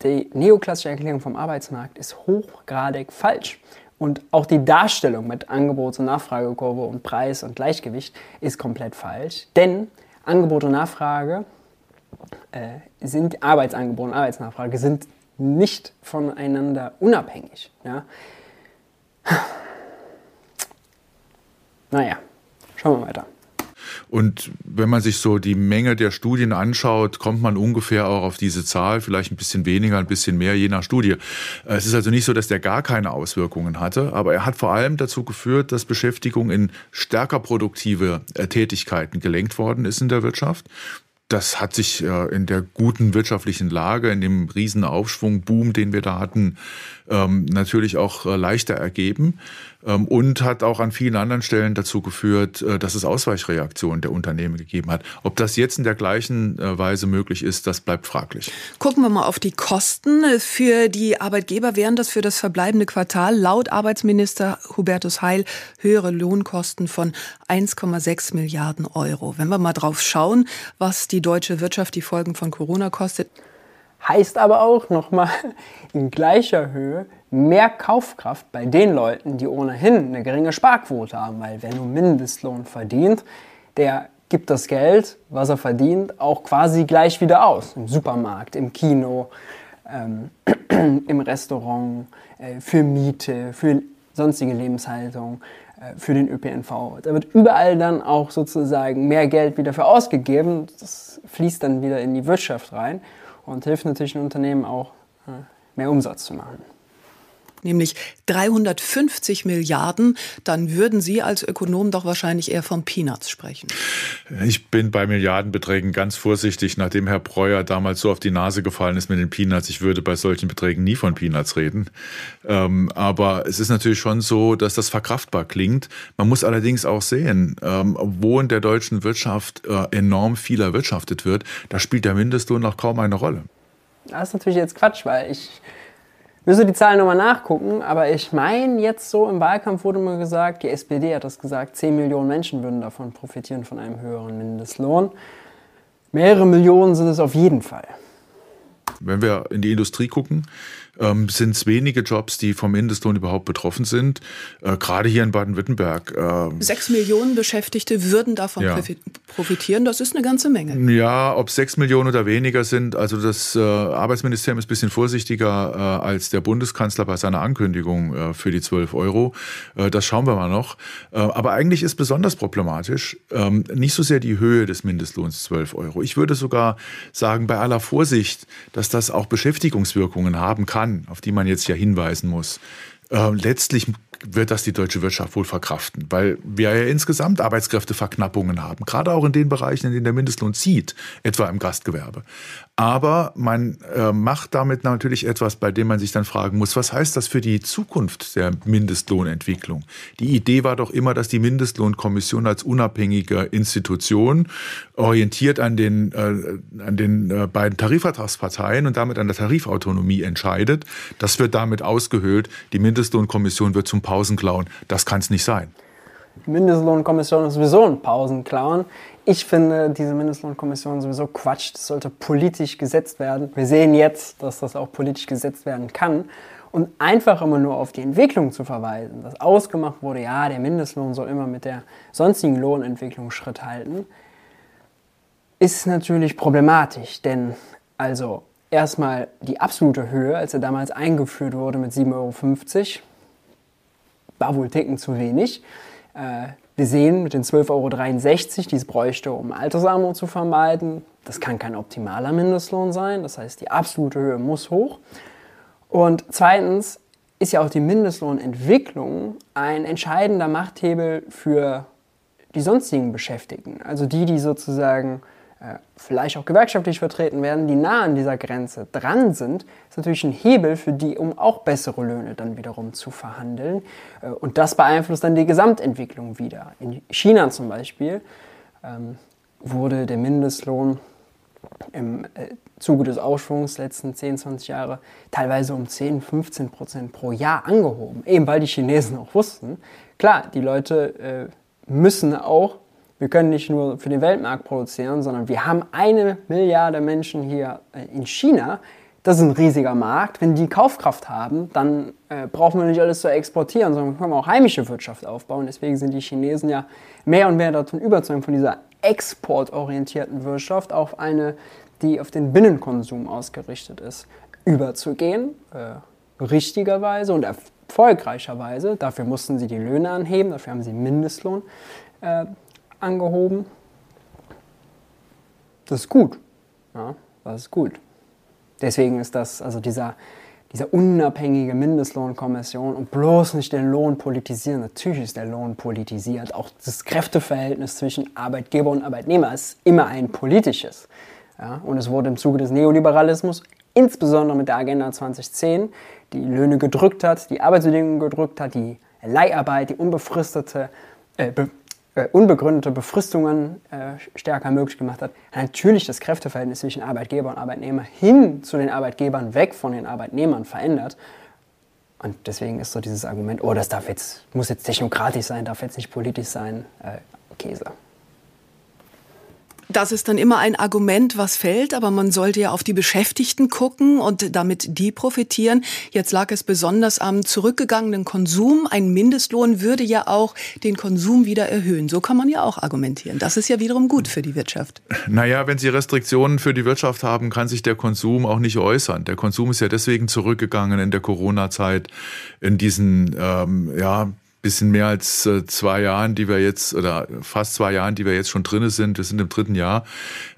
die neoklassische Erklärung vom Arbeitsmarkt ist hochgradig falsch. Und auch die Darstellung mit Angebots- und Nachfragekurve und Preis und Gleichgewicht ist komplett falsch. Denn Angebot und Nachfrage äh, sind Arbeitsangebot und Arbeitsnachfrage sind nicht voneinander unabhängig. Ja? Naja, schauen wir weiter. Und wenn man sich so die Menge der Studien anschaut, kommt man ungefähr auch auf diese Zahl, vielleicht ein bisschen weniger, ein bisschen mehr, je nach Studie. Es ist also nicht so, dass der gar keine Auswirkungen hatte, aber er hat vor allem dazu geführt, dass Beschäftigung in stärker produktive äh, Tätigkeiten gelenkt worden ist in der Wirtschaft. Das hat sich äh, in der guten wirtschaftlichen Lage, in dem Riesenaufschwung, Boom, den wir da hatten, ähm, natürlich auch äh, leichter ergeben und hat auch an vielen anderen Stellen dazu geführt, äh, dass es Ausweichreaktionen der Unternehmen gegeben hat. Ob das jetzt in der gleichen äh, Weise möglich ist, das bleibt fraglich. Gucken wir mal auf die Kosten. Für die Arbeitgeber wären das für das verbleibende Quartal laut Arbeitsminister Hubertus Heil höhere Lohnkosten von 1,6 Milliarden Euro. Wenn wir mal drauf schauen, was die deutsche Wirtschaft die Folgen von Corona kostet, Heißt aber auch nochmal in gleicher Höhe mehr Kaufkraft bei den Leuten, die ohnehin eine geringe Sparquote haben. Weil wer nur Mindestlohn verdient, der gibt das Geld, was er verdient, auch quasi gleich wieder aus. Im Supermarkt, im Kino, ähm, *clears throat* im Restaurant, äh, für Miete, für sonstige Lebenshaltung, äh, für den ÖPNV. Da wird überall dann auch sozusagen mehr Geld wieder für ausgegeben. Das fließt dann wieder in die Wirtschaft rein und hilft natürlich den Unternehmen auch, äh, mehr Umsatz zu machen nämlich 350 Milliarden, dann würden Sie als Ökonom doch wahrscheinlich eher von Peanuts sprechen. Ich bin bei Milliardenbeträgen ganz vorsichtig, nachdem Herr Breuer damals so auf die Nase gefallen ist mit den Peanuts. Ich würde bei solchen Beträgen nie von Peanuts reden. Ähm, aber es ist natürlich schon so, dass das verkraftbar klingt. Man muss allerdings auch sehen, ähm, wo in der deutschen Wirtschaft äh, enorm viel erwirtschaftet wird, da spielt der Mindestlohn noch kaum eine Rolle. Das ist natürlich jetzt Quatsch, weil ich müsste die Zahlen nochmal nachgucken, aber ich meine, jetzt so im Wahlkampf wurde mir gesagt, die SPD hat das gesagt, 10 Millionen Menschen würden davon profitieren, von einem höheren Mindestlohn. Mehrere Millionen sind es auf jeden Fall. Wenn wir in die Industrie gucken, ähm, sind es wenige Jobs, die vom Mindestlohn überhaupt betroffen sind. Äh, Gerade hier in Baden-Württemberg. Äh, sechs Millionen Beschäftigte würden davon ja. profitieren. Das ist eine ganze Menge. Ja, ob sechs Millionen oder weniger sind. Also das äh, Arbeitsministerium ist ein bisschen vorsichtiger äh, als der Bundeskanzler bei seiner Ankündigung äh, für die 12 Euro. Äh, das schauen wir mal noch. aber eigentlich ist besonders problematisch ähm, nicht so sehr die Höhe des Mindestlohns 12 Euro. Ich würde sogar sagen, bei aller Vorsicht, dass das auch Beschäftigungswirkungen haben kann kann, auf die man jetzt ja hinweisen muss. Äh, letztlich wird das die deutsche Wirtschaft wohl verkraften, weil wir ja insgesamt Arbeitskräfteverknappungen haben, gerade auch in den Bereichen, in denen der Mindestlohn zieht, etwa im Gastgewerbe. Aber man äh, macht damit natürlich etwas, bei dem man sich dann fragen muss, was heißt das für die Zukunft der Mindestlohnentwicklung? Die Idee war doch immer, dass die Mindestlohnkommission als unabhängige Institution orientiert an den, äh, an den äh, beiden Tarifvertragsparteien und damit an der Tarifautonomie entscheidet. Das wird damit ausgehöhlt. Die Mindestlohnkommission wird zum Pausenclown. Das kann es nicht sein. Mindestlohnkommission ist sowieso ein Pausenclown. Ich finde diese Mindestlohnkommission sowieso Quatsch. Das sollte politisch gesetzt werden. Wir sehen jetzt, dass das auch politisch gesetzt werden kann. Und einfach immer nur auf die Entwicklung zu verweisen, dass ausgemacht wurde, ja, der Mindestlohn soll immer mit der sonstigen Lohnentwicklung Schritt halten, ist natürlich problematisch. Denn also erstmal die absolute Höhe, als er damals eingeführt wurde mit 7,50 Euro, war wohl ticken zu wenig. Äh, wir sehen mit den 12,63 Euro, die es bräuchte, um Altersarmut zu vermeiden. Das kann kein optimaler Mindestlohn sein. Das heißt, die absolute Höhe muss hoch. Und zweitens ist ja auch die Mindestlohnentwicklung ein entscheidender Machthebel für die sonstigen Beschäftigten. Also die, die sozusagen vielleicht auch gewerkschaftlich vertreten werden, die nah an dieser Grenze dran sind, ist natürlich ein Hebel für die, um auch bessere Löhne dann wiederum zu verhandeln. Äh, und das beeinflusst dann die Gesamtentwicklung wieder. In China zum Beispiel ähm, wurde der Mindestlohn im äh, Zuge des Aufschwungs letzten 10, 20 Jahre teilweise um 10, 15 Prozent pro Jahr angehoben. Eben weil die Chinesen auch wussten, klar, die Leute äh, müssen auch wir können nicht nur für den Weltmarkt produzieren, sondern wir haben eine Milliarde Menschen hier äh, in China. Das ist ein riesiger Markt. Wenn die Kaufkraft haben, dann äh, brauchen wir nicht alles zu exportieren, sondern können wir auch heimische Wirtschaft aufbauen. Deswegen sind die Chinesen ja mehr und mehr davon überzeugt, von dieser exportorientierten Wirtschaft auf eine, die auf den Binnenkonsum ausgerichtet ist, überzugehen. Äh, richtigerweise und erfolgreicherweise. Dafür mussten sie die Löhne anheben, dafür haben sie Mindestlohn äh, angehoben. Das ist gut. Ja, das ist gut. Deswegen ist das, also dieser, dieser unabhängige Mindestlohnkommission und bloß nicht den Lohn politisieren. Natürlich ist der Lohn politisiert. Auch das Kräfteverhältnis zwischen Arbeitgeber und Arbeitnehmer ist immer ein politisches. Ja, und es wurde im Zuge des Neoliberalismus, insbesondere mit der Agenda 2010, die Löhne gedrückt hat, die Arbeitsbedingungen gedrückt hat, die Leiharbeit, die unbefristete, äh, äh, unbegründete Befristungen äh, stärker möglich gemacht hat, natürlich das Kräfteverhältnis zwischen Arbeitgeber und Arbeitnehmer hin zu den Arbeitgebern, weg von den Arbeitnehmern verändert. Und deswegen ist so dieses Argument, oh, das darf jetzt, muss jetzt technokratisch sein, darf jetzt nicht politisch sein, äh, Käse. Das ist dann immer ein Argument, was fällt, aber man sollte ja auf die Beschäftigten gucken und damit die profitieren. Jetzt lag es besonders am zurückgegangenen Konsum. Ein Mindestlohn würde ja auch den Konsum wieder erhöhen. So kann man ja auch argumentieren. Das ist ja wiederum gut für die Wirtschaft. Naja, wenn Sie Restriktionen für die Wirtschaft haben, kann sich der Konsum auch nicht äußern. Der Konsum ist ja deswegen zurückgegangen in der Corona-Zeit, in diesen ähm, ja, bisschen mehr als äh, zwei Jahren, die wir jetzt, oder fast zwei Jahren, die wir jetzt schon drinne sind, wir sind im dritten Jahr,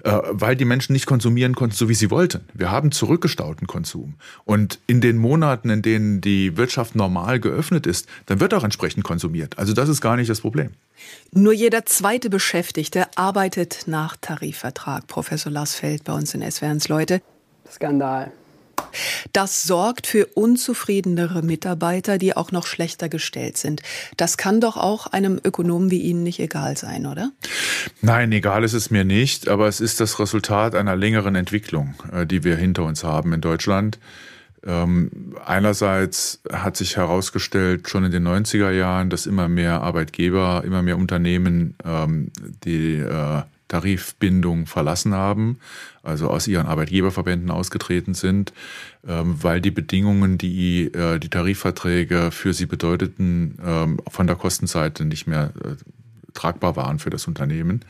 äh, weil die Menschen nicht konsumieren konnten, so wie sie wollten. Wir haben zurückgestauten Konsum. Und in den Monaten, in denen die Wirtschaft normal geöffnet ist, dann wird auch entsprechend konsumiert. Also das ist gar nicht das Problem. Nur jeder zweite Beschäftigte arbeitet nach Tarifvertrag. Professor Lars Feld bei uns in SWRs Leute. Skandal. Das sorgt für unzufriedenere Mitarbeiter, die auch noch schlechter gestellt sind. Das kann doch auch einem Ökonomen wie Ihnen nicht egal sein, oder? Nein, egal ist es mir nicht, aber es ist das Resultat einer längeren Entwicklung, äh, die wir hinter uns haben in Deutschland. Ähm, einerseits hat sich herausgestellt, schon in den 90er Jahren, dass immer mehr Arbeitgeber, immer mehr Unternehmen ähm, die äh, Tarifbindung verlassen haben, also aus ihren Arbeitgeberverbänden ausgetreten sind, ähm, weil die Bedingungen, die äh, die Tarifverträge für sie bedeuteten, ähm, von der Kostenseite nicht mehr äh, tragbar waren für das Unternehmen.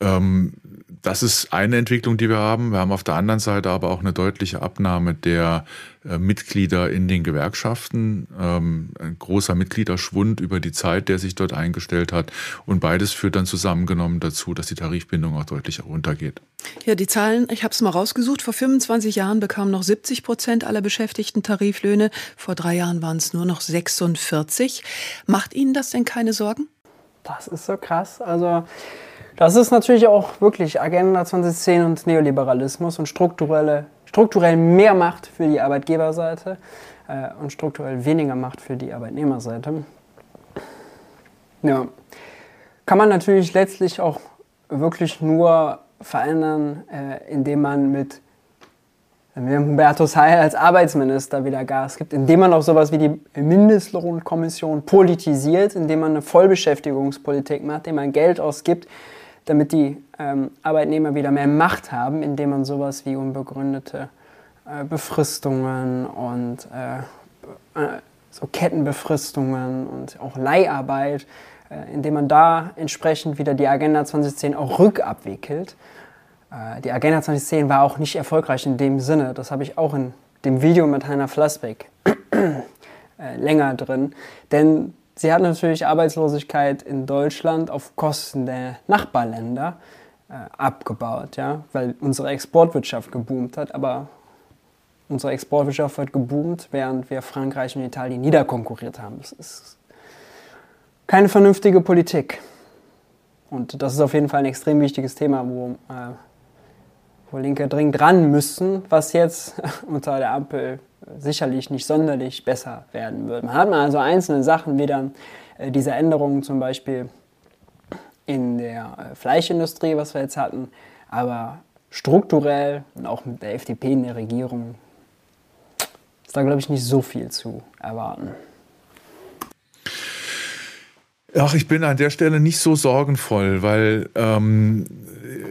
Ähm, das ist eine Entwicklung, die wir haben. Wir haben auf der anderen Seite aber auch eine deutliche Abnahme der Mitglieder in den Gewerkschaften, ähm, ein großer Mitgliederschwund über die Zeit, der sich dort eingestellt hat. Und beides führt dann zusammengenommen dazu, dass die Tarifbindung auch deutlich runtergeht. Ja, die Zahlen, ich habe es mal rausgesucht. Vor 25 Jahren bekamen noch 70 Prozent aller Beschäftigten Tariflöhne. Vor drei Jahren waren es nur noch 46. Macht Ihnen das denn keine Sorgen? Das ist so krass. Also das ist natürlich auch wirklich Agenda 2010 und Neoliberalismus und strukturelle, strukturell mehr Macht für die Arbeitgeberseite äh, und strukturell weniger Macht für die Arbeitnehmerseite. Ja, kann man natürlich letztlich auch wirklich nur verändern, äh, indem man mit Hubertus Heil als Arbeitsminister wieder Gas gibt, indem man auch sowas wie die Mindestlohnkommission politisiert, indem man eine Vollbeschäftigungspolitik macht, indem man Geld ausgibt damit die ähm, Arbeitnehmer wieder mehr Macht haben, indem man sowas wie unbegründete äh, Befristungen und äh, äh, so Kettenbefristungen und auch Leiharbeit, äh, indem man da entsprechend wieder die Agenda 2010 auch rückabwickelt. Äh, die Agenda 2010 war auch nicht erfolgreich in dem Sinne, das habe ich auch in dem Video mit Heiner Flassbeck äh, länger drin, denn Sie hat natürlich Arbeitslosigkeit in Deutschland auf Kosten der Nachbarländer äh, abgebaut, ja, weil unsere Exportwirtschaft geboomt hat, aber unsere Exportwirtschaft hat geboomt, während wir Frankreich und Italien niederkonkurriert haben. Das ist keine vernünftige Politik. Und das ist auf jeden Fall ein extrem wichtiges Thema, wo, äh, wo Linke dringend ran müssen, was jetzt *laughs* unter der Ampel sicherlich nicht sonderlich besser werden wird. Man hat mal also einzelne Sachen, wie dann äh, diese Änderungen zum Beispiel in der äh, Fleischindustrie, was wir jetzt hatten, aber strukturell und auch mit der FDP in der Regierung ist da, glaube ich, nicht so viel zu erwarten. Ach, ich bin an der Stelle nicht so sorgenvoll, weil ähm,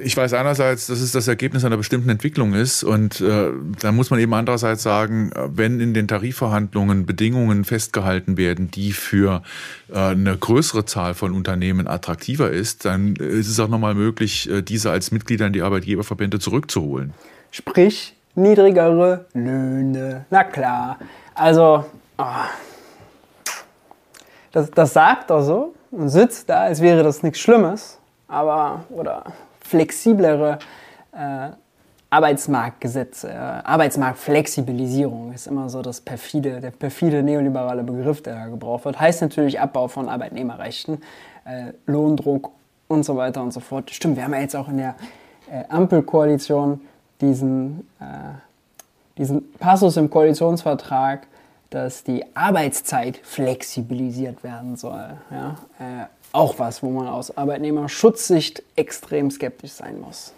ich weiß einerseits, dass es das Ergebnis einer bestimmten Entwicklung ist und äh, da muss man eben andererseits sagen, wenn in den Tarifverhandlungen Bedingungen festgehalten werden, die für äh, eine größere Zahl von Unternehmen attraktiver ist, dann ist es auch nochmal möglich, äh, diese als Mitglieder in die Arbeitgeberverbände zurückzuholen. Sprich, niedrigere Löhne. Na klar. Also, oh. das, das sagt er so und sitzt da, als wäre das nichts Schlimmes. Aber, oder flexiblere äh, Arbeitsmarktgesetze, äh, Arbeitsmarktflexibilisierung ist immer so das perfide, der perfide neoliberale Begriff, der da gebraucht wird. Heißt natürlich Abbau von Arbeitnehmerrechten, äh, Lohndruck und so weiter und so fort. Stimmt, wir haben ja jetzt auch in der äh, Ampelkoalition diesen, äh, diesen Passus im Koalitionsvertrag, dass die Arbeitszeit flexibilisiert werden soll. Ja? Auch was, wo man aus Arbeitnehmerschutzsicht extrem skeptisch sein muss.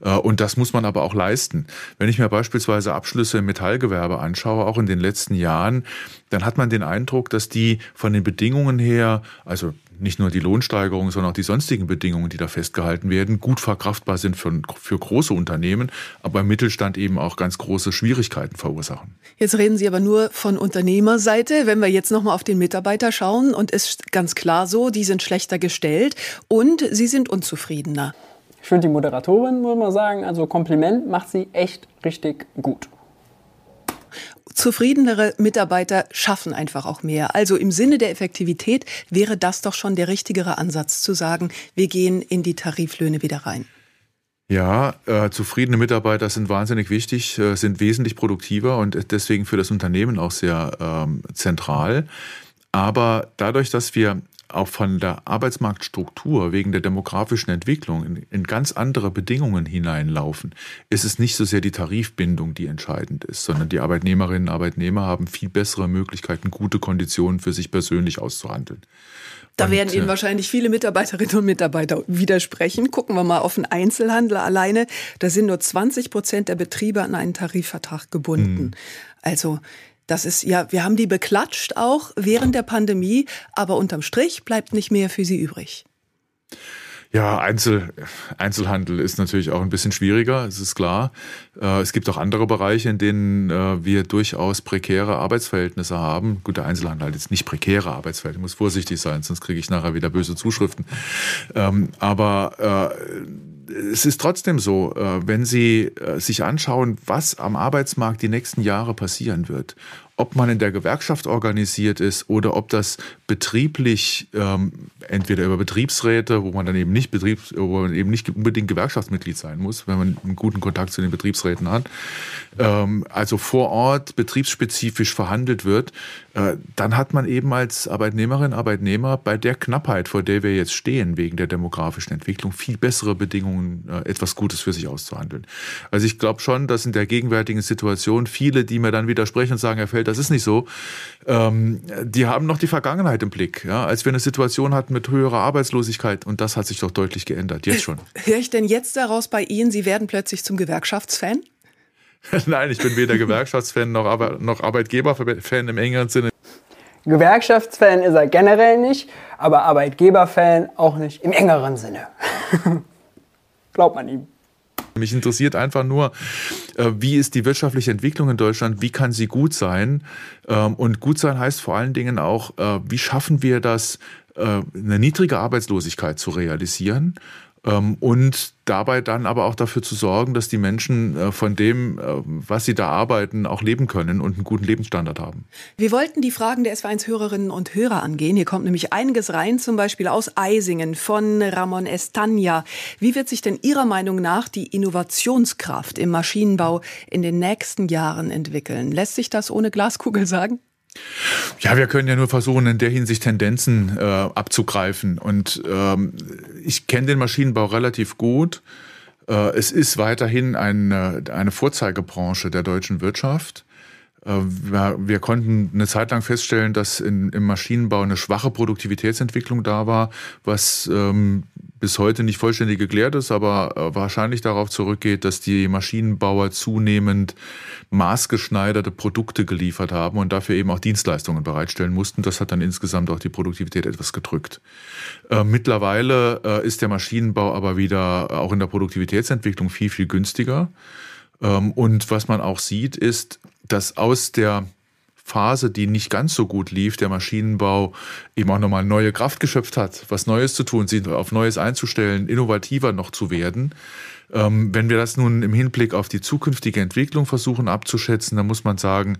Äh, und das muss man aber auch leisten. Wenn ich mir beispielsweise Abschlüsse im Metallgewerbe anschaue, auch in den letzten Jahren, dann hat man den Eindruck, dass die von den Bedingungen her, also nicht nur die Lohnsteigerung, sondern auch die sonstigen Bedingungen, die da festgehalten werden, gut verkraftbar sind für, für große Unternehmen, aber im Mittelstand eben auch ganz große Schwierigkeiten verursachen. Jetzt reden Sie aber nur von Unternehmerseite. Wenn wir jetzt nochmal auf den Mitarbeiter schauen, und es ist ganz klar so, die sind schlechter gestellt und sie sind unzufriedener. Ich finde die Moderatorin, muss man sagen, also Kompliment macht sie echt richtig gut. Zufriedenere Mitarbeiter schaffen einfach auch mehr. Also im Sinne der Effektivität wäre das doch schon der richtigere Ansatz zu sagen, wir gehen in die Tariflöhne wieder rein. Ja, äh, zufriedene Mitarbeiter sind wahnsinnig wichtig, äh, sind wesentlich produktiver und deswegen für das Unternehmen auch sehr ähm, zentral. Aber dadurch, dass wir auch von der Arbeitsmarktstruktur wegen der demografischen Entwicklung in, in, ganz andere Bedingungen hineinlaufen, ist es nicht so sehr die Tarifbindung, die entscheidend ist, sondern die Arbeitnehmerinnen und Arbeitnehmer haben viel bessere Möglichkeiten, gute Konditionen für sich persönlich auszuhandeln. Da und, werden Ihnen wahrscheinlich viele Mitarbeiterinnen und Mitarbeiter widersprechen. Gucken wir mal auf den Einzelhandel alleine. Da sind nur 20 Prozent der Betriebe an einen Tarifvertrag gebunden. Hm. Also das ist ja, wir haben die beklatscht auch während der Pandemie, aber unterm Strich bleibt nicht mehr für sie übrig. Ja, Einzel, Einzelhandel ist natürlich auch ein bisschen schwieriger, es ist klar. Äh, es gibt auch andere Bereiche, in denen äh, wir durchaus prekäre Arbeitsverhältnisse haben. Gut, der Einzelhandel hat jetzt nicht prekäre Arbeitsverhältnisse, muss vorsichtig sein, sonst kriege ich nachher wieder böse Zuschriften. Ähm, aber äh, es ist trotzdem so, wenn Sie sich anschauen, was am Arbeitsmarkt die nächsten Jahre passieren wird ob man in der Gewerkschaft organisiert ist oder ob das betrieblich ähm, entweder über Betriebsräte, wo man dann eben nicht Betriebs, wo man eben nicht unbedingt Gewerkschaftsmitglied sein muss, wenn man einen guten Kontakt zu den Betriebsräten hat, ähm, also vor Ort betriebsspezifisch verhandelt wird, äh, dann hat man eben als Arbeitnehmerin, Arbeitnehmer bei der Knappheit, vor der wir jetzt stehen, wegen der demografischen Entwicklung, viel bessere Bedingungen, äh, etwas Gutes für sich auszuhandeln. Also ich glaube schon, dass in der gegenwärtigen Situation viele, die mir dann widersprechen und sagen, Herr Feld, das ist nicht so, ähm, die haben noch die Vergangenheit im Blick. Ja? Als wir eine Situation hatten mit höherer Arbeitslosigkeit und das hat sich doch deutlich geändert, jetzt schon. Höre ich denn jetzt daraus bei Ihnen, Sie werden plötzlich zum Gewerkschaftsfan? *laughs* Nein, ich bin weder Gewerkschaftsfan noch, Arbe noch Arbeitgeberfan im engeren Sinne. Gewerkschaftsfan ist er generell nicht, aber Arbeitgeberfan auch nicht im engeren Sinne. *laughs* Glaubt man ihm. Mich interessiert einfach nur, äh, wie ist die wirtschaftliche Entwicklung in Deutschland, wie kann sie gut sein? Ähm, und gut sein heißt vor allen Dingen auch, äh, wie schaffen wir das, äh, eine niedrige Arbeitslosigkeit zu realisieren und dabei dann aber auch dafür zu sorgen, dass die Menschen äh, von dem, äh, was sie da arbeiten, auch leben können und einen guten Lebensstandard haben. Wir wollten die Fragen der SW1-Hörerinnen und Hörer angehen. Hier kommt nämlich einiges rein, zum Beispiel aus Eisingen von Ramon Estania. Wie wird sich denn Ihrer Meinung nach die Innovationskraft im Maschinenbau in den nächsten Jahren entwickeln? Lässt sich das ohne Glaskugel sagen? Ja, wir können ja nur versuchen, in der Hinsicht Tendenzen äh, abzugreifen. Und ähm, ich kenne den Maschinenbau relativ gut. Äh, es ist weiterhin eine, eine Vorzeigebranche der deutschen Wirtschaft. Äh, wir, wir, konnten eine Zeit lang feststellen, dass in, im Maschinenbau eine schwache Produktivitätsentwicklung da war, was ähm, bis heute nicht vollständig geklärt ist, aber äh, wahrscheinlich darauf zurückgeht, dass die Maschinenbauer zunehmend maßgeschneiderte Produkte geliefert haben und dafür eben auch Dienstleistungen bereitstellen mussten. Das hat dann insgesamt auch die Produktivität etwas gedrückt. Äh, mittlerweile äh, ist der Maschinenbau aber wieder auch in der Produktivitätsentwicklung viel, viel günstiger. Ähm, und was man auch sieht, ist, dass aus der Phase, die nicht ganz so gut lief, der Maschinenbau eben auch nochmal neue Kraft geschöpft hat, was Neues zu tun, sich auf Neues einzustellen, innovativer noch zu werden. Ähm, wenn wir das nun im Hinblick auf die zukünftige Entwicklung versuchen abzuschätzen, dann muss man sagen,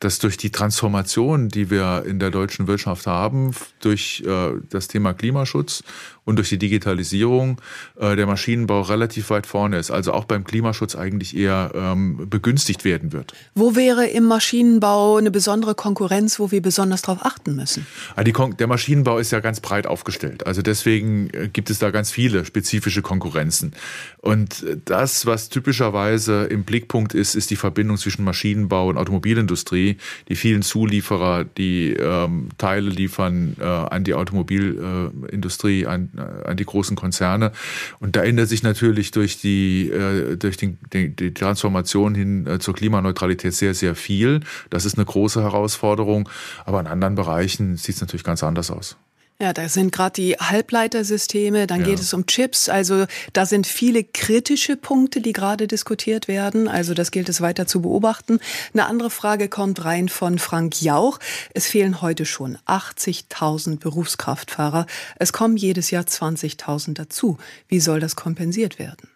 dass durch die Transformation, die wir in der deutschen Wirtschaft haben, durch äh, das Thema Klimaschutz und durch die Digitalisierung äh, der Maschinenbau relativ weit vorne ist, also auch beim Klimaschutz eigentlich eher ähm, begünstigt werden wird. Wo wäre im Maschinenbau eine besondere Konkurrenz, wo wir besonders darauf achten müssen? Ah, der Maschinenbau ist ja ganz breit aufgestellt. Also deswegen äh, gibt es da ganz viele spezifische Konkurrenzen. Und äh, das, was typischerweise im Blickpunkt ist, ist die Verbindung zwischen Maschinenbau und Automobilindustrie. Die vielen Zulieferer, die ähm, Teile liefern äh, an die Automobilindustrie, an an die großen Konzerne. Und da ändert sich natürlich durch die, äh, durch die, die Transformation hin äh, zur Klimaneutralität sehr, sehr viel. Das ist eine große Herausforderung. Aber in anderen Bereichen sieht es natürlich ganz anders aus. Ja, da sind gerade die Halbleitersysteme, dann ja. geht es um Chips. Also da sind viele kritische Punkte, die gerade diskutiert werden. Also das gilt es weiter zu beobachten. Eine andere Frage kommt rein von Frank Jauch. Es fehlen heute schon 80.000 Berufskraftfahrer. Es kommen jedes Jahr 20.000 dazu. Wie soll das kompensiert werden?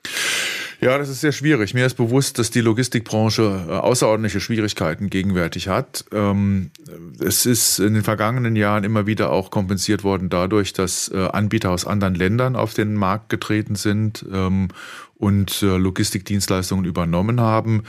Ja, das ist sehr schwierig. Mir ist bewusst, dass die Logistikbranche äh, außerordentliche Schwierigkeiten gegenwärtig hat. Ähm, es ist in den vergangenen Jahren immer wieder auch kompensiert worden dadurch, dass äh, Anbieter aus anderen Ländern auf den Markt getreten sind ähm, und äh, Logistikdienstleistungen übernommen haben.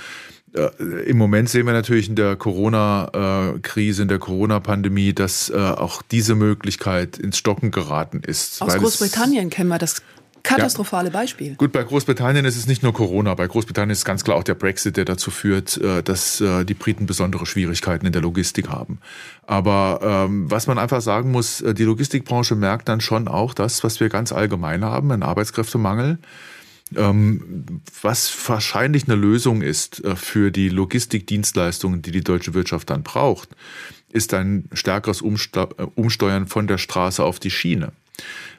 Im Moment sehen wir natürlich in der Corona-Krise, in der Corona-Pandemie, dass auch diese Möglichkeit ins Stocken geraten ist. Aus Großbritannien kennen wir das Katastrophale ja. Beispiel. Gut, bei Großbritannien ist es nicht nur Corona. Bei Großbritannien ist ganz klar auch der Brexit, der dazu führt, äh, dass äh, die Briten besondere Schwierigkeiten in der Logistik haben. Aber ähm, was man einfach sagen muss, äh, die Logistikbranche merkt dann schon auch das, was wir ganz allgemein haben, einen Arbeitskräftemangel. Ähm, was wahrscheinlich eine Lösung ist für die Logistikdienstleistungen, die die deutsche Wirtschaft dann braucht, ist ein stärkeres Umsteuern von der Straße auf die Schiene.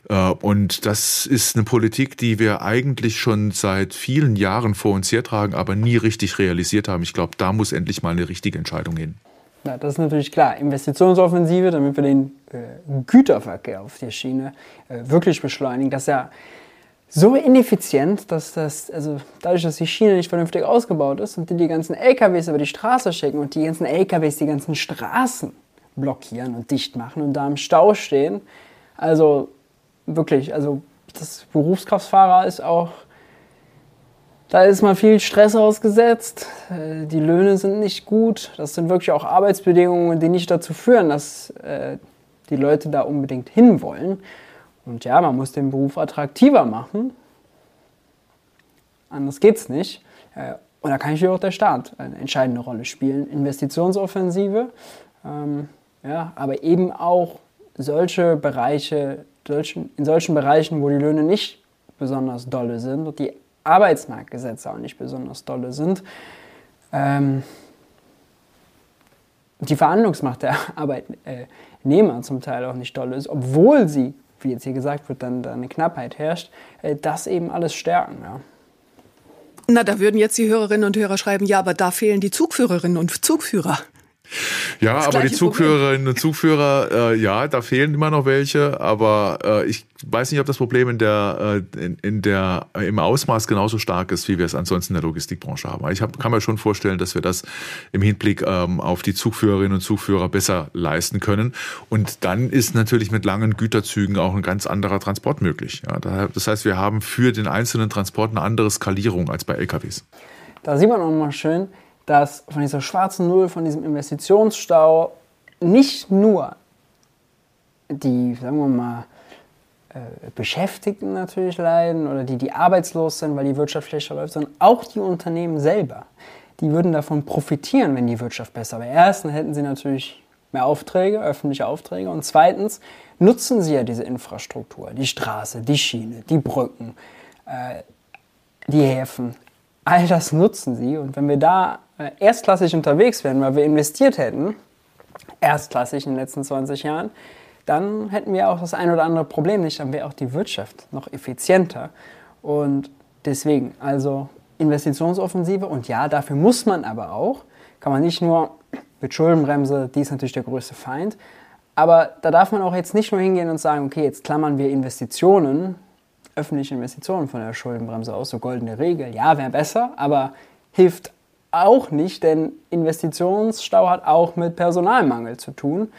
Äh, und das ist eine Politik, die wir eigentlich schon seit vielen Jahren vor uns hertragen, aber nie richtig realisiert haben. Ich glaube, da muss endlich mal eine richtige Entscheidung hin. Ja, das ist natürlich klar. Investitionsoffensive, damit wir den äh, Güterverkehr auf der Schiene äh, wirklich beschleunigen. Das ist ja so ineffizient, dass das, also dadurch, dass die Schiene nicht vernünftig ausgebaut ist und die die ganzen LKWs über die Straße schicken und die ganzen LKWs die ganzen Straßen blockieren und dicht machen und da im Stau stehen. Also wirklich, also das Berufskraftfahrer ist auch, da ist mal viel Stress ausgesetzt, äh, die Löhne sind nicht gut, das sind wirklich auch Arbeitsbedingungen, die nicht dazu führen, dass äh, die Leute da unbedingt hinwollen. Und ja, man muss den Beruf attraktiver machen, anders geht es nicht. Äh, und da kann natürlich auch der Staat eine entscheidende Rolle spielen. Investitionsoffensive, ähm, ja, aber eben auch solche Bereiche in solchen Bereichen, wo die Löhne nicht besonders dolle sind und die Arbeitsmarktgesetze auch nicht besonders dolle sind, ähm, die Verhandlungsmacht der *laughs* Arbeitnehmer zum Teil auch nicht dolle ist, obwohl sie, wie jetzt hier gesagt wird, dann, dann eine Knappheit herrscht, äh, das eben alles stärken. Ja. Na, da würden jetzt die Hörerinnen und Hörer schreiben, ja, aber da fehlen die Zugführerinnen und Zugführer. Ja, das aber die Zugführerinnen und Zugführer, äh, ja, da fehlen immer noch welche, aber äh, ich weiß nicht, ob das Problem in der, äh, in, in, der, äh, im Ausmaß genauso stark ist, wie wir es ansonsten in der Logistikbranche haben. Ich hab, kann mir schon vorstellen, dass wir das im Hinblick ähm, auf die Zugführerinnen und Zugführer besser leisten können. Und dann ist natürlich mit langen Güterzügen auch ein ganz anderer Transport möglich. Ja, das heißt, wir haben für den einzelnen Transport eine andere Skalierung als bei LKWs. Da sieht man auch mal schön, dass von dieser schwarzen Null, von diesem Investitionsstau nicht nur die, sagen wir mal, äh, Beschäftigten natürlich leiden oder die, die arbeitslos sind, weil die Wirtschaft schlechter läuft, sondern auch die Unternehmen selber. Die würden davon profitieren, wenn die Wirtschaft besser wäre. Erstens hätten sie natürlich mehr Aufträge, öffentliche Aufträge. Und zweitens nutzen sie ja diese Infrastruktur, die Straße, die Schiene, die Brücken, äh, die Häfen. All das nutzen sie. Und wenn wir da erstklassig unterwegs wären, weil wir investiert hätten, erstklassig in den letzten 20 Jahren, dann hätten wir auch das ein oder andere Problem nicht, dann wäre auch die Wirtschaft noch effizienter. Und deswegen, also Investitionsoffensive und ja, dafür muss man aber auch, kann man nicht nur mit Schuldenbremse, die ist natürlich der größte Feind, aber da darf man auch jetzt nicht nur hingehen und sagen, okay, jetzt klammern wir Investitionen, öffentliche Investitionen von der Schuldenbremse aus, so goldene Regel, ja, wäre besser, aber hilft auch nicht, denn Investitionsstau hat auch mit Personalmangel zu tun.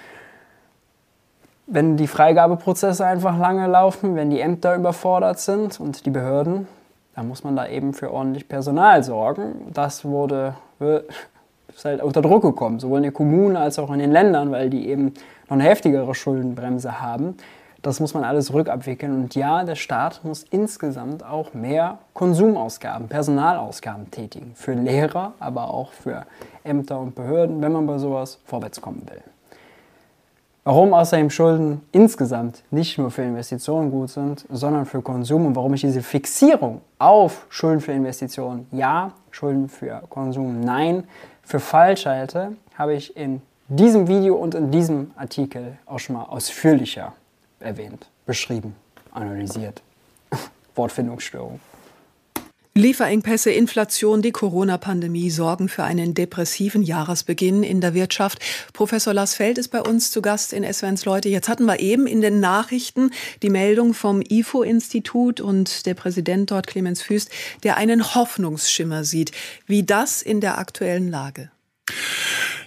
Wenn die Freigabeprozesse einfach lange laufen, wenn die Ämter überfordert sind und die Behörden, dann muss man da eben für ordentlich Personal sorgen. Das wurde *laughs* ist halt unter Druck gekommen, sowohl in den Kommunen als auch in den Ländern, weil die eben noch eine heftigere Schuldenbremse haben. Das muss man alles rückabwickeln. Und ja, der Staat muss insgesamt auch mehr Konsumausgaben, Personalausgaben tätigen. Für Lehrer, aber auch für Ämter und Behörden, wenn man bei sowas vorwärts kommen will. Warum außerdem Schulden insgesamt nicht nur für Investitionen gut sind, sondern für Konsum und warum ich diese Fixierung auf Schulden für Investitionen ja, Schulden für Konsum nein, für falsch halte, habe ich in diesem Video und in diesem Artikel auch schon mal ausführlicher erwähnt, beschrieben, analysiert. *laughs* Wortfindungsstörung. Lieferengpässe, Inflation, die Corona-Pandemie sorgen für einen depressiven Jahresbeginn in der Wirtschaft. Professor Lars Feld ist bei uns zu Gast in SWNs Leute. Jetzt hatten wir eben in den Nachrichten die Meldung vom IFO-Institut und der Präsident dort, Clemens Füst, der einen Hoffnungsschimmer sieht. Wie das in der aktuellen Lage?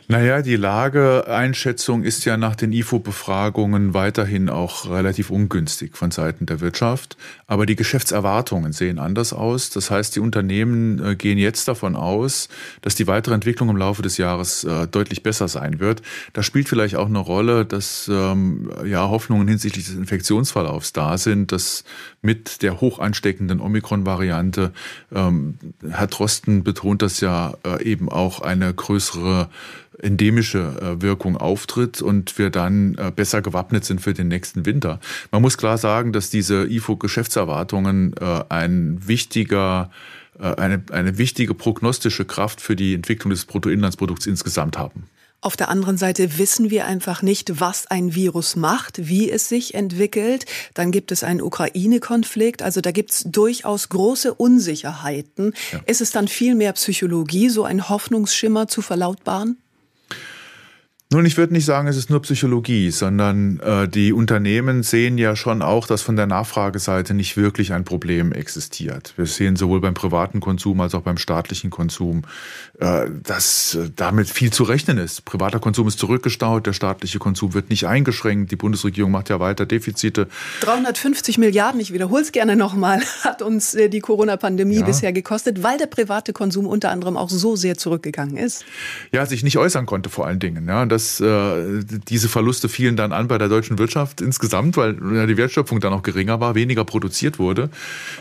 Naja, die Lageeinschätzung ist ja nach den IFO-Befragungen weiterhin auch relativ ungünstig von Seiten der Wirtschaft. Aber die Geschäftserwartungen sehen anders aus. Das heißt, die Unternehmen äh, gehen jetzt davon aus, dass die weitere Entwicklung im Laufe des Jahres äh, deutlich besser sein wird. Da spielt vielleicht auch eine Rolle, dass ähm, ja, Hoffnungen hinsichtlich des Infektionsverlaufs da sind, dass mit der hoch ansteckenden Omikron-Variante, ähm, Herr Drosten betont das ja äh, eben auch eine größere endemische äh, Wirkung auftritt und wir dann äh, besser gewappnet sind für den nächsten Winter. Man muss klar sagen, dass diese IFO-Geschäftserwartungen äh, ein wichtiger eine, eine wichtige prognostische Kraft für die Entwicklung des Bruttoinlandsprodukts insgesamt haben. Auf der anderen Seite wissen wir einfach nicht, was ein Virus macht, wie es sich entwickelt. Dann gibt es einen Ukraine-Konflikt. Also da gibt es durchaus große Unsicherheiten. Ja. Ist es dann viel mehr Psychologie, so ein Hoffnungsschimmer zu verlautbaren? Nun, ich würde nicht sagen, es ist nur Psychologie, sondern äh, die Unternehmen sehen ja schon auch, dass von der Nachfrageseite nicht wirklich ein Problem existiert. Wir sehen sowohl beim privaten Konsum als auch beim staatlichen Konsum, äh, dass äh, damit viel zu rechnen ist. Privater Konsum ist zurückgestaut, der staatliche Konsum wird nicht eingeschränkt. Die Bundesregierung macht ja weiter Defizite. 350 Milliarden, ich wiederhole es gerne nochmal, *laughs* hat uns äh, die Corona-Pandemie ja. bisher gekostet, weil der private Konsum unter anderem auch so sehr zurückgegangen ist. Ja, sich nicht äußern konnte vor allen Dingen. Ja, dass äh, diese Verluste fielen dann an bei der deutschen Wirtschaft insgesamt, weil ja, die Wertschöpfung dann auch geringer war, weniger produziert wurde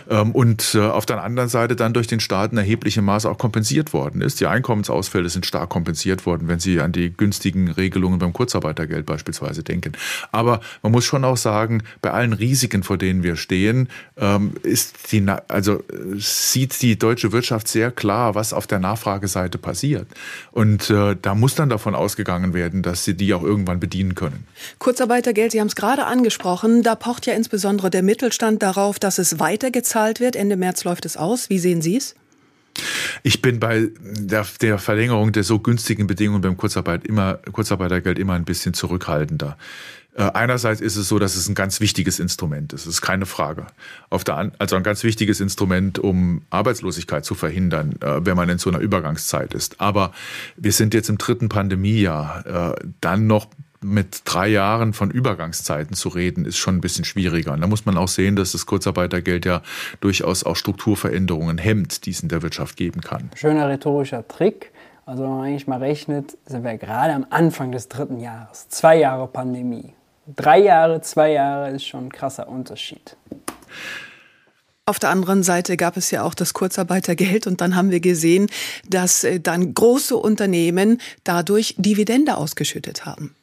ähm, und äh, auf der anderen Seite dann durch den Staat in erheblichem Maße auch kompensiert worden ist. Die Einkommensausfälle sind stark kompensiert worden, wenn Sie an die günstigen Regelungen beim Kurzarbeitergeld beispielsweise denken. Aber man muss schon auch sagen, bei allen Risiken, vor denen wir stehen, ähm, ist die, also äh, sieht die deutsche Wirtschaft sehr klar, was auf der Nachfrageseite passiert. Und äh, da muss dann davon ausgegangen werden, werden, dass sie die auch irgendwann bedienen können. Kurzarbeitergeld, Sie haben es gerade angesprochen, da pocht ja insbesondere der Mittelstand darauf, dass es weitergezahlt wird. Ende März läuft es aus. Wie sehen Sie es? Ich bin bei der, der, Verlängerung der so günstigen Bedingungen beim Kurzarbeit immer, Kurzarbeitergeld immer ein bisschen zurückhaltender. Äh, einerseits ist es so, dass es ein ganz wichtiges Instrument ist, das ist keine Frage. Auf der, also ein ganz wichtiges Instrument, um Arbeitslosigkeit zu verhindern, äh, wenn man in so einer Übergangszeit ist. Aber wir sind jetzt im dritten Pandemiejahr. Äh, dann noch mit drei Jahren von Übergangszeiten zu reden, ist schon ein bisschen schwieriger. Und da muss man auch sehen, dass das Kurzarbeitergeld ja durchaus auch Strukturveränderungen hemmt, die es in der Wirtschaft geben kann. Schöner rhetorischer Trick. Also wenn man eigentlich mal rechnet, sind wir gerade am Anfang des dritten Jahres. Zwei Jahre Pandemie. Drei Jahre, zwei Jahre ist schon ein krasser Unterschied. Auf der anderen Seite gab es ja auch das Kurzarbeitergeld und dann haben wir gesehen, dass äh, dann große Unternehmen dadurch Dividende ausgeschüttet haben.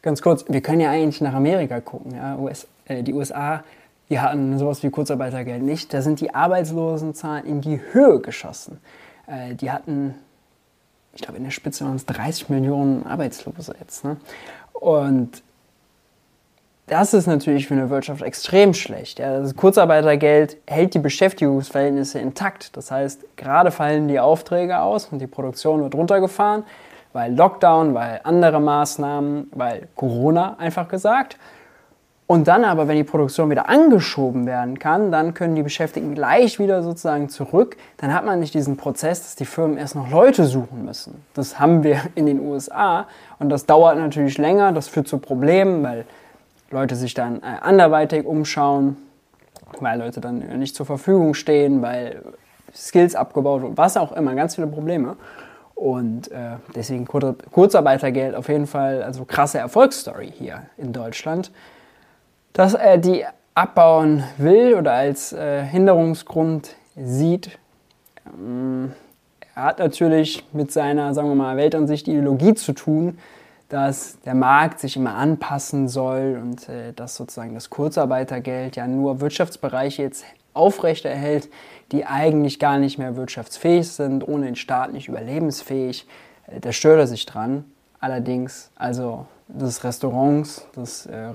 Ganz kurz, wir können ja eigentlich nach Amerika gucken. Ja? US, äh, die USA, die hatten sowas wie Kurzarbeitergeld nicht. Da sind die Arbeitslosenzahlen in die Höhe geschossen. Äh, die hatten, ich glaube, in der Spitze waren es 30 Millionen Arbeitslose jetzt. Ne? Und das ist natürlich für eine Wirtschaft extrem schlecht. Das Kurzarbeitergeld hält die Beschäftigungsverhältnisse intakt. Das heißt, gerade fallen die Aufträge aus und die Produktion wird runtergefahren, weil Lockdown, weil andere Maßnahmen, weil Corona einfach gesagt. Und dann aber, wenn die Produktion wieder angeschoben werden kann, dann können die Beschäftigten gleich wieder sozusagen zurück. Dann hat man nicht diesen Prozess, dass die Firmen erst noch Leute suchen müssen. Das haben wir in den USA und das dauert natürlich länger. Das führt zu Problemen, weil Leute sich dann äh, anderweitig umschauen, weil Leute dann nicht zur Verfügung stehen, weil Skills abgebaut und was auch immer, ganz viele Probleme. Und äh, deswegen Kur Kurzarbeitergeld auf jeden Fall, also krasse Erfolgsstory hier in Deutschland. Dass er die abbauen will oder als äh, Hinderungsgrund sieht, ähm, er hat natürlich mit seiner, sagen wir mal, Weltansicht Ideologie zu tun, dass der Markt sich immer anpassen soll und äh, dass sozusagen das Kurzarbeitergeld ja nur Wirtschaftsbereiche jetzt aufrechterhält, die eigentlich gar nicht mehr wirtschaftsfähig sind, ohne den Staat nicht überlebensfähig. Äh, da stört er sich dran. Allerdings, also das Restaurants, das äh,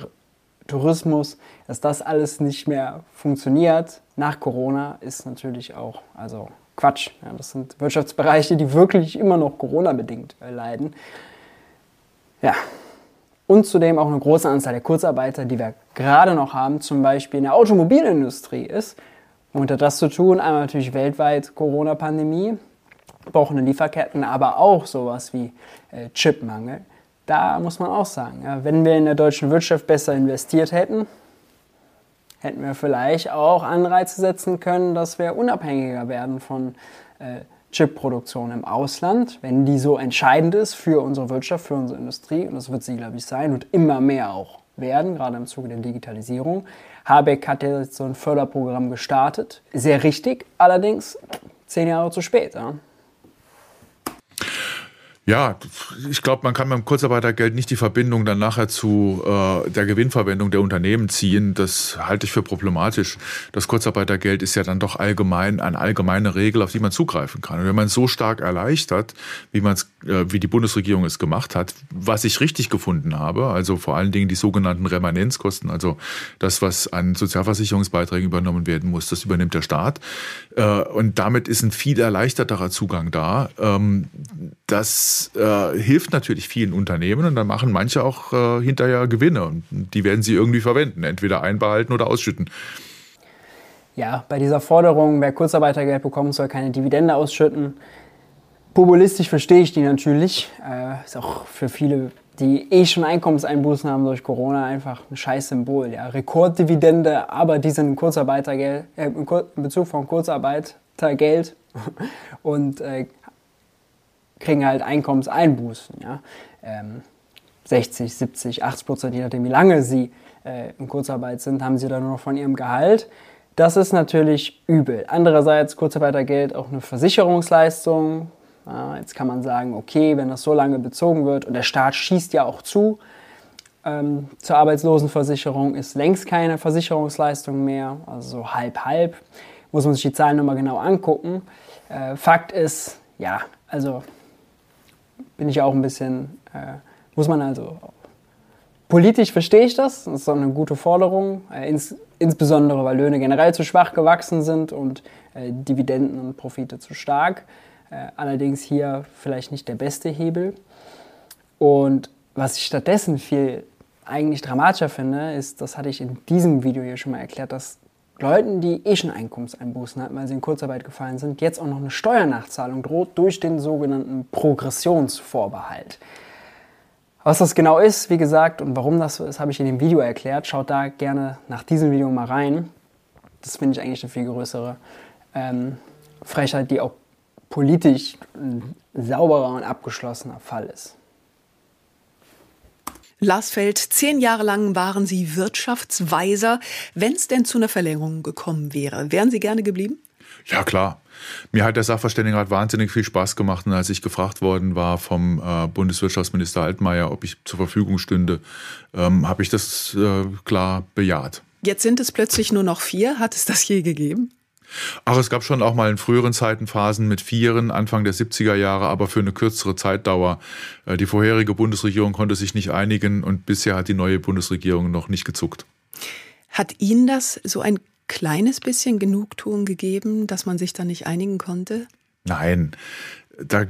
Tourismus, dass das alles nicht mehr funktioniert nach Corona, ist natürlich auch also Quatsch. Ja, das sind Wirtschaftsbereiche, die wirklich immer noch Corona-bedingt äh, leiden. Ja. Und zudem auch eine große Anzahl der Kurzarbeiter, die wir gerade noch haben, zum Beispiel in der Automobilindustrie ist. Und hat das zu tun, einmal natürlich weltweit Corona-Pandemie, gebrochene Lieferketten, aber auch sowas wie äh, Chipmangel. Da muss man auch sagen, ja, wenn wir in der deutschen Wirtschaft besser investiert hätten, hätten wir vielleicht auch Anreize setzen können, dass wir unabhängiger werden von äh, Chipproduktion im Ausland, wenn die so entscheidend ist für unsere Wirtschaft, für unsere Industrie, und das wird sie, glaube ich, sein und immer mehr auch werden, gerade im Zuge der Digitalisierung. Habeck hat jetzt so ein Förderprogramm gestartet. Sehr richtig, allerdings zehn Jahre zu spät. Ja? Ja, ich glaube, man kann beim Kurzarbeitergeld nicht die Verbindung dann nachher zu äh, der Gewinnverwendung der Unternehmen ziehen. Das halte ich für problematisch. Das Kurzarbeitergeld ist ja dann doch allgemein eine allgemeine Regel, auf die man zugreifen kann. Und wenn man es so stark erleichtert, wie man äh, wie die Bundesregierung es gemacht hat, was ich richtig gefunden habe, also vor allen Dingen die sogenannten Remanenzkosten, also das, was an Sozialversicherungsbeiträgen übernommen werden muss, das übernimmt der Staat. Äh, und damit ist ein viel erleichterterer Zugang da. Ähm, das äh, hilft natürlich vielen Unternehmen und dann machen manche auch äh, hinterher Gewinne und die werden sie irgendwie verwenden, entweder einbehalten oder ausschütten. Ja, bei dieser Forderung, wer Kurzarbeitergeld bekommt, soll keine Dividende ausschütten. Populistisch verstehe ich die natürlich. Äh, ist auch für viele, die eh schon Einkommenseinbußen haben durch Corona, einfach ein scheiß Symbol. Ja, Rekorddividende, aber die sind Kurzarbeitergeld, äh, in Bezug von Kurzarbeitergeld *laughs* und äh, kriegen halt Einkommenseinbußen. Ja? Ähm, 60, 70, 80 Prozent, je nachdem, wie lange sie äh, in Kurzarbeit sind, haben sie dann nur noch von ihrem Gehalt. Das ist natürlich übel. Andererseits Kurzarbeitergeld auch eine Versicherungsleistung. Ja, jetzt kann man sagen, okay, wenn das so lange bezogen wird und der Staat schießt ja auch zu, ähm, zur Arbeitslosenversicherung ist längst keine Versicherungsleistung mehr, also so halb halb. Muss man sich die Zahlen nochmal genau angucken. Äh, Fakt ist, ja, also bin ich auch ein bisschen, äh, muss man also, politisch verstehe ich das, das ist so eine gute Forderung, äh, ins, insbesondere weil Löhne generell zu schwach gewachsen sind und äh, Dividenden und Profite zu stark. Äh, allerdings hier vielleicht nicht der beste Hebel. Und was ich stattdessen viel eigentlich dramatischer finde, ist, das hatte ich in diesem Video hier schon mal erklärt, dass Leuten, die eh schon Einkommenseinbußen hatten, weil sie in Kurzarbeit gefallen sind, jetzt auch noch eine Steuernachzahlung droht durch den sogenannten Progressionsvorbehalt. Was das genau ist, wie gesagt, und warum das so ist, habe ich in dem Video erklärt. Schaut da gerne nach diesem Video mal rein. Das finde ich eigentlich eine viel größere ähm, Frechheit, die auch politisch ein sauberer und abgeschlossener Fall ist. Larsfeld, zehn Jahre lang waren Sie Wirtschaftsweiser. Wenn es denn zu einer Verlängerung gekommen wäre, wären Sie gerne geblieben? Ja, klar. Mir hat der Sachverständigenrat wahnsinnig viel Spaß gemacht. Und als ich gefragt worden war vom äh, Bundeswirtschaftsminister Altmaier, ob ich zur Verfügung stünde, ähm, habe ich das äh, klar bejaht. Jetzt sind es plötzlich nur noch vier. Hat es das je gegeben? Ach, es gab schon auch mal in früheren Zeiten Phasen mit Vieren, Anfang der 70er Jahre, aber für eine kürzere Zeitdauer. Äh, die vorherige Bundesregierung konnte sich nicht einigen und bisher hat die neue Bundesregierung noch nicht gezuckt. Hat Ihnen das so ein kleines bisschen Genugtuung gegeben, dass man sich da nicht einigen konnte? Nein, da,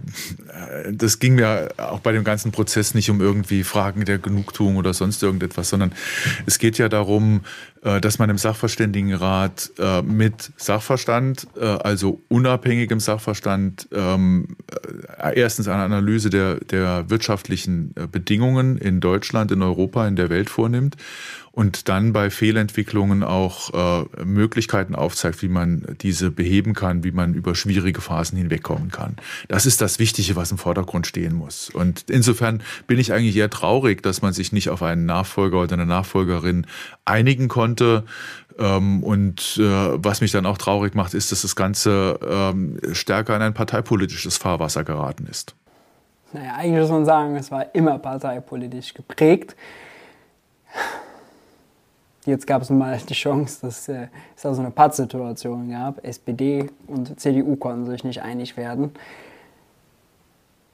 das ging mir auch bei dem ganzen Prozess nicht um irgendwie Fragen der Genugtuung oder sonst irgendetwas, sondern es geht ja darum, äh, dass man im Sachverständigenrat äh, mit Sachverstand, äh, also unabhängigem Sachverstand, ähm, erstens eine Analyse der, der wirtschaftlichen Bedingungen in Deutschland, in Europa, in der Welt vornimmt und dann bei Fehlentwicklungen auch äh, Möglichkeiten aufzeigt, wie man diese beheben kann, wie man über schwierige Phasen hinwegkommen kann. Das ist das Wichtige, was im Vordergrund stehen muss. Und insofern bin ich eigentlich eher traurig, dass man sich nicht auf einen Nachfolger oder eine Nachfolgerin einigen konnte. Ähm, und äh, was mich dann auch traurig macht, ist, dass das Ganze ähm, stärker in ein parteipolitisches Fahrwasser geraten ist. Naja, eigentlich muss man sagen, es war immer parteipolitisch geprägt. Jetzt gab es mal *laughs* die Chance, dass äh, es da so eine Pattsituation gab. SPD und CDU konnten sich nicht einig werden,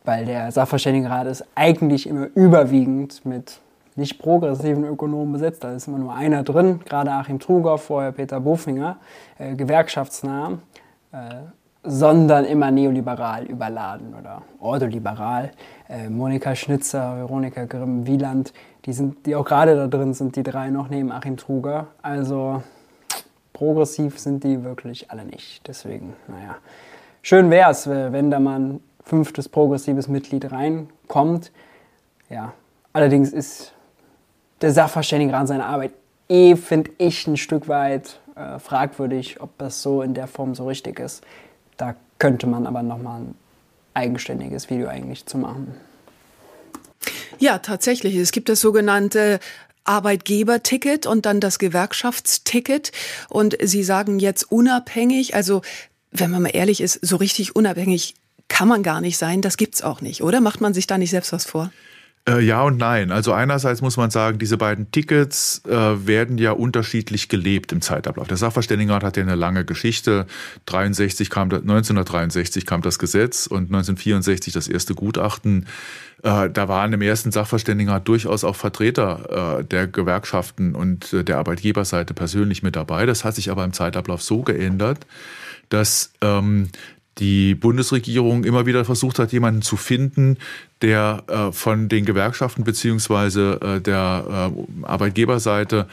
weil der Sachverständigenrat ist eigentlich immer überwiegend mit nicht progressiven Ökonomen besetzt. Da ist immer nur einer drin, gerade Achim Truger, vorher Peter Bofinger, äh, gewerkschaftsnah, äh, sondern immer neoliberal überladen oder ordoliberal. Äh, Monika Schnitzer, Veronika Grimm-Wieland, die, sind, die auch gerade da drin sind, die drei noch neben Achim Truger. Also progressiv sind die wirklich alle nicht. Deswegen, naja, schön wäre es, wenn da mal ein fünftes progressives Mitglied reinkommt. Ja, allerdings ist der Sachverständigenrat seine Arbeit eh, finde ich, ein Stück weit äh, fragwürdig, ob das so in der Form so richtig ist. Da könnte man aber nochmal ein eigenständiges Video eigentlich zu machen. Ja, tatsächlich. Es gibt das sogenannte Arbeitgeberticket und dann das Gewerkschaftsticket. Und Sie sagen jetzt unabhängig, also wenn man mal ehrlich ist, so richtig unabhängig kann man gar nicht sein, das gibt's auch nicht, oder? Macht man sich da nicht selbst was vor? Äh, ja und nein. Also einerseits muss man sagen, diese beiden Tickets äh, werden ja unterschiedlich gelebt im Zeitablauf. Der Sachverständigenrat hat ja eine lange Geschichte. 63 kam, 1963 kam das Gesetz und 1964 das erste Gutachten. Äh, da waren im ersten Sachverständigenrat durchaus auch Vertreter äh, der Gewerkschaften und äh, der Arbeitgeberseite persönlich mit dabei. Das hat sich aber im Zeitablauf so geändert, dass ähm, die Bundesregierung immer wieder versucht hat, jemanden zu finden, der äh, von den Gewerkschaften beziehungsweise äh, der äh, Arbeitgeberseite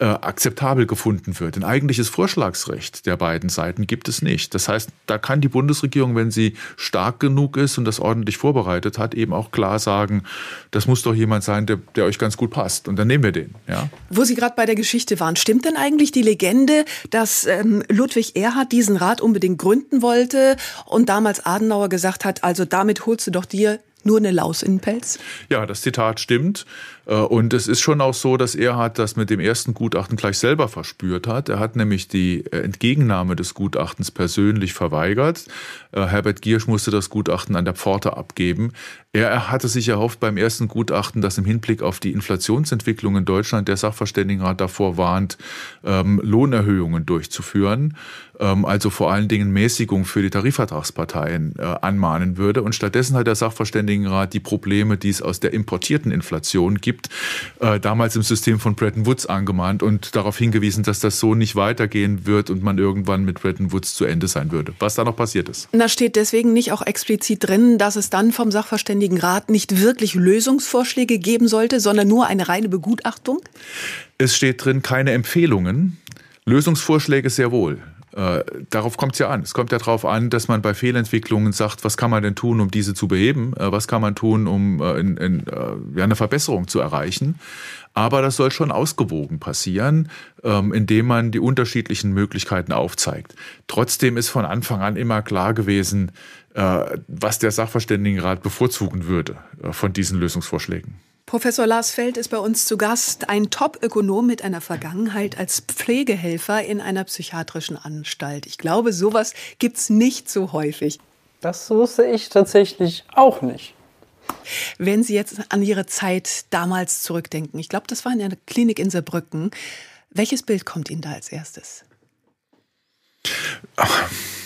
äh, akzeptabel gefunden wird. Ein eigentliches Vorschlagsrecht der beiden Seiten gibt es nicht. Das heißt, da kann die Bundesregierung, wenn sie stark genug ist und das ordentlich vorbereitet hat, eben auch klar sagen, das muss doch jemand sein, der, der euch ganz gut passt. Und dann nehmen wir den. Ja? Wo Sie gerade bei der Geschichte waren, stimmt denn eigentlich die Legende, dass ähm, Ludwig Erhard diesen Rat unbedingt gründen wollte und damals Adenauer gesagt hat, also damit holst du doch dir nur eine Laus in den Pelz? Ja, das Zitat stimmt. Äh, und es ist schon auch so, dass er hat das mit dem ersten Gutachten gleich selber verspürt hat. Er hat nämlich die äh, Entgegennahme des Gutachtens persönlich verweigert. Äh, Herbert Giersch musste das Gutachten an der Pforte abgeben. Er hatte sich erhofft beim ersten Gutachten, dass im Hinblick auf die Inflationsentwicklung in Deutschland der Sachverständigenrat davor warnt, ähm, Lohnerhöhungen durchzuführen, also vor allen Dingen Mäßigung für die Tarifvertragsparteien anmahnen würde. Und stattdessen hat der Sachverständigenrat die Probleme, die es aus der importierten Inflation gibt, gibt, äh, damals im System von Bretton Woods angemahnt und darauf hingewiesen, dass das so nicht weitergehen wird und man irgendwann mit Bretton Woods zu Ende sein würde. Was da noch passiert ist. Da steht deswegen nicht auch explizit drin, dass es dann vom Sachverständigenrat nicht wirklich Lösungsvorschläge geben sollte, sondern nur eine reine Begutachtung? Es steht drin keine Empfehlungen, Lösungsvorschläge sehr wohl. Äh, darauf kommt es ja an. Es kommt ja darauf an, dass man bei Fehlentwicklungen sagt, was kann man denn tun, um diese zu beheben? Äh, was kann man tun, um äh, in, in, ja, eine Verbesserung zu erreichen? Aber das soll schon ausgewogen passieren, ähm, indem man die unterschiedlichen Möglichkeiten aufzeigt. Trotzdem ist von Anfang an immer klar gewesen, äh, was der Sachverständigenrat bevorzugen würde äh, von diesen Lösungsvorschlägen. Professor Lars Feld ist bei uns zu Gast, ein Top-Ökonom mit einer Vergangenheit als Pflegehelfer in einer psychiatrischen Anstalt. Ich glaube, sowas gibt es nicht so häufig. Das wusste ich tatsächlich auch nicht. Wenn Sie jetzt an Ihre Zeit damals zurückdenken, ich glaube, das war in einer Klinik in Saarbrücken, welches Bild kommt Ihnen da als erstes? Ach *laughs*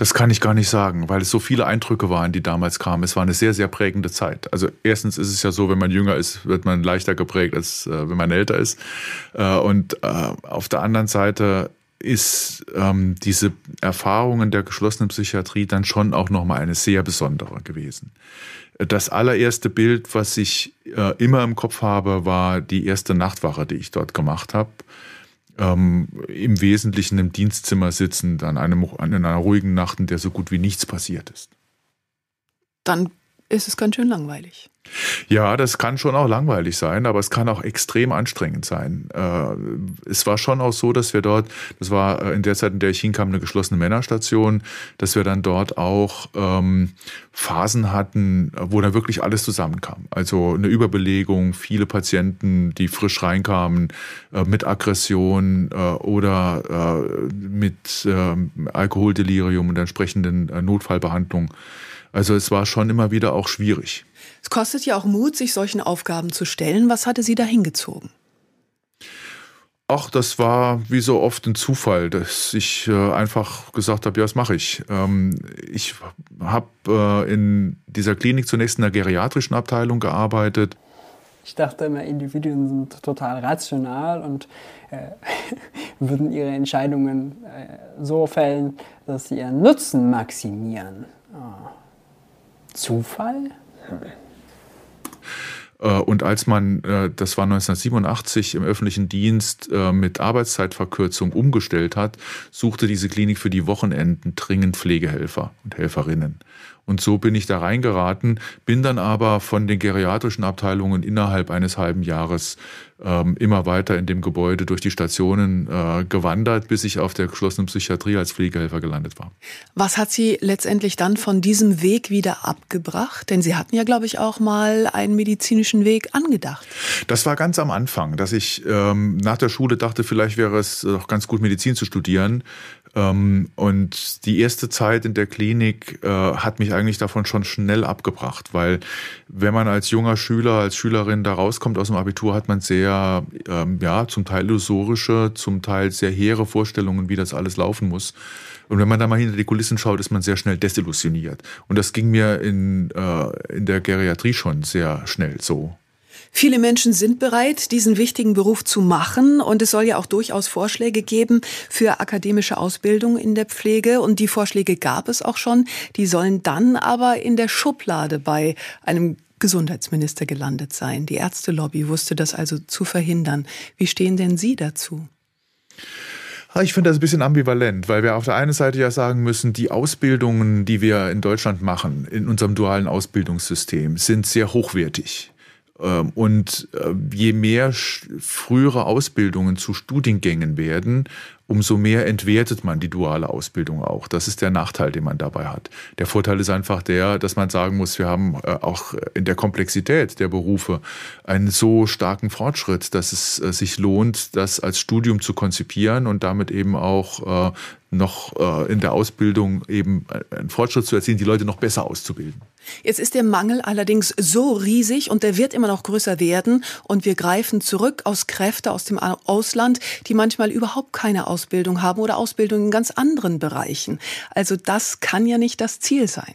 das kann ich gar nicht sagen, weil es so viele Eindrücke waren, die damals kamen. Es war eine sehr, sehr prägende Zeit. Also erstens ist es ja so, wenn man jünger ist, wird man leichter geprägt, als äh, wenn man älter ist. Äh, und äh, auf der anderen Seite ist ähm, diese Erfahrung in der geschlossenen Psychiatrie dann schon auch nochmal eine sehr besondere gewesen. Das allererste Bild, was ich äh, immer im Kopf habe, war die erste Nachtwache, die ich dort gemacht habe ähm, im Wesentlichen im Dienstzimmer sitzend an, einem, an einer ruhigen Nacht, in der so gut wie nichts passiert ist. Dann ist es ganz schön langweilig. Ja, das kann schon auch langweilig sein, aber es kann auch extrem anstrengend sein. Äh, es war schon auch so, dass wir dort, das war äh, in der Zeit, in der ich hinkam, eine geschlossene Männerstation, dass wir dann dort auch ähm, Phasen hatten, wo da wirklich alles zusammenkam. Also eine Überbelegung, viele Patienten, die frisch reinkamen, äh, mit Aggression oder mit ähm, Alkoholdelirium und entsprechenden äh, Notfallbehandlung. Also es war schon immer wieder auch schwierig. Es kostet ja auch Mut, sich solchen Aufgaben zu stellen. Was hatte Sie da hingezogen? Ach, das war wie so oft ein Zufall, dass ich äh, einfach gesagt habe, ja, das mache ich. Ähm, ich habe äh, in dieser Klinik zunächst in der geriatrischen Abteilung gearbeitet. Ich dachte immer, Individuen sind total rational und äh, *laughs* würden ihre Entscheidungen äh, so fällen, dass sie ihren Nutzen maximieren. Oh. Zufall? Äh, und als man, äh, das war 1987, im öffentlichen Dienst äh, mit Arbeitszeitverkürzung umgestellt hat, suchte diese Klinik für die Wochenenden dringend Pflegehelfer und Helferinnen. Und so bin ich da reingeraten, bin dann aber von den geriatrischen Abteilungen innerhalb eines halben Jahres ähm, immer weiter in dem Gebäude durch die Stationen äh, gewandert, bis ich auf der geschlossenen Psychiatrie als Pflegehelfer gelandet war. Was hat Sie letztendlich dann von diesem Weg wieder abgebracht? Denn Sie hatten ja, glaube ich, auch mal einen medizinischen Weg angedacht. Das war ganz am Anfang, dass ich ähm, nach der Schule dachte, vielleicht wäre es doch ganz gut, Medizin zu studieren. Ähm, und die erste Zeit in der Klinik äh, hat mich eigentlich davon schon schnell abgebracht, weil wenn man als junger Schüler, als Schülerin da rauskommt aus dem Abitur, hat man sehr, ähm, ja, zum Teil illusorische, zum Teil sehr hehre Vorstellungen, wie das alles laufen muss. Und wenn man da mal hinter die Kulissen schaut, ist man sehr schnell desillusioniert. Und das ging mir in, äh, in der Geriatrie schon sehr schnell so. Viele Menschen sind bereit, diesen wichtigen Beruf zu machen. Und es soll ja auch durchaus Vorschläge geben für akademische Ausbildung in der Pflege. Und die Vorschläge gab es auch schon. Die sollen dann aber in der Schublade bei einem Gesundheitsminister gelandet sein. Die Ärztelobby wusste das also zu verhindern. Wie stehen denn Sie dazu? Ich finde das ein bisschen ambivalent, weil wir auf der einen Seite ja sagen müssen, die Ausbildungen, die wir in Deutschland machen, in unserem dualen Ausbildungssystem, sind sehr hochwertig. Ähm, und äh, je mehr frühere Ausbildungen zu Studiengängen werden, umso mehr entwertet man die duale Ausbildung auch. Das ist der Nachteil, den man dabei hat. Der Vorteil ist einfach der, dass man sagen muss, wir haben äh, auch in der Komplexität der Berufe einen so starken Fortschritt, dass es äh, sich lohnt, das als Studium zu konzipieren und damit eben auch noch in der Ausbildung eben einen Fortschritt zu erzielen, die Leute noch besser auszubilden. Jetzt ist der Mangel allerdings so riesig und der wird immer noch größer werden und wir greifen zurück aus Kräfte aus dem Ausland, die manchmal überhaupt keine Ausbildung haben oder Ausbildung in ganz anderen Bereichen. Also das kann ja nicht das Ziel sein.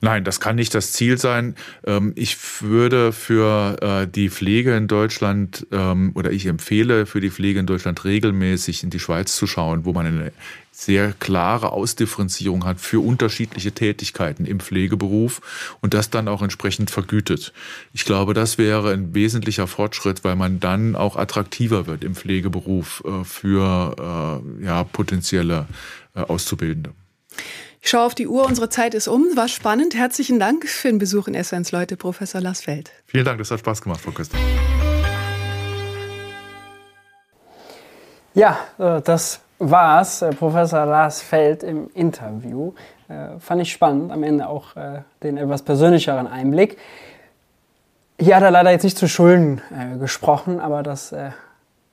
Nein, das kann nicht das Ziel sein. Ähm, ich würde für äh, die Pflege in Deutschland ähm, oder ich empfehle für die Pflege in Deutschland regelmäßig in die Schweiz zu schauen, wo man eine sehr klare Ausdifferenzierung hat für unterschiedliche Tätigkeiten im Pflegeberuf und das dann auch entsprechend vergütet. Ich glaube, das wäre ein wesentlicher Fortschritt, weil man dann auch attraktiver wird im Pflegeberuf äh, für äh, ja, potenzielle Auszubildende. Ich schaue auf die Uhr, unsere Zeit ist um. War spannend. Herzlichen Dank für den Besuch in Essenz, Leute, Professor Lassfeld. Vielen Dank, das hat Spaß gemacht, Frau Köster. Ja, das war es, äh, Professor Lars Feld im Interview. Äh, fand ich spannend, am Ende auch äh, den etwas persönlicheren Einblick. Hier hat er leider jetzt nicht zu Schulden äh, gesprochen, aber das äh,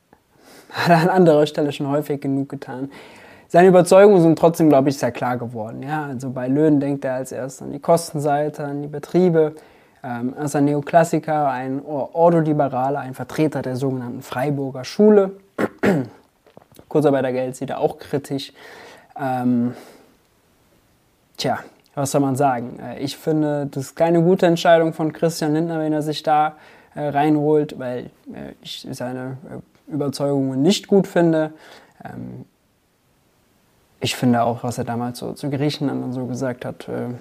*laughs* hat er an anderer Stelle schon häufig genug getan. Seine Überzeugungen sind trotzdem, glaube ich, sehr klar geworden. Ja, also bei Löhnen denkt er als erstes an die Kostenseite, an die Betriebe. Ähm, er ist ein Neoklassiker, ein Ordoliberaler, ein Vertreter der sogenannten Freiburger Schule. *clears throat* Kurzarbeitergeld sieht er auch kritisch. Ähm, tja, was soll man sagen? Äh, ich finde, das ist keine gute Entscheidung von Christian Lindner, wenn er sich da äh, reinholt, weil äh, ich seine äh, Überzeugungen nicht gut finde. Ähm, ich finde auch, was er damals so zu Griechenland und so gesagt hat, äh,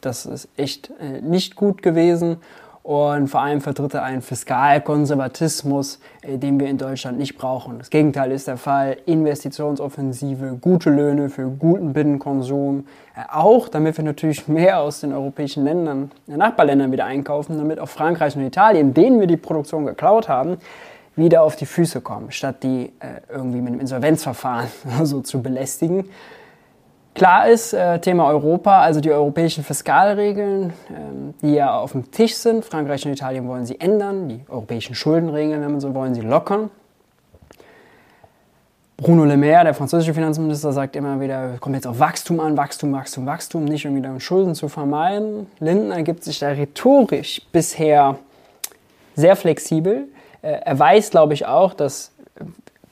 das ist echt äh, nicht gut gewesen. Und vor allem vertritt er einen Fiskalkonservatismus, äh, den wir in Deutschland nicht brauchen. Das Gegenteil ist der Fall. Investitionsoffensive, gute Löhne für guten Binnenkonsum. Auch damit wir natürlich mehr aus den europäischen Ländern, den Nachbarländern wieder einkaufen, damit auch Frankreich und Italien, denen wir die Produktion geklaut haben, wieder auf die Füße kommen, statt die äh, irgendwie mit einem Insolvenzverfahren *laughs* so zu belästigen. Klar ist, äh, Thema Europa, also die europäischen Fiskalregeln, ähm, die ja auf dem Tisch sind. Frankreich und Italien wollen sie ändern. Die europäischen Schuldenregeln, wenn man so wollen, sie lockern. Bruno Le Maire, der französische Finanzminister, sagt immer wieder, kommt jetzt auf Wachstum an, Wachstum, Wachstum, Wachstum, nicht irgendwie damit Schulden zu vermeiden. Linden ergibt sich da rhetorisch bisher sehr flexibel. Äh, er weiß, glaube ich, auch, dass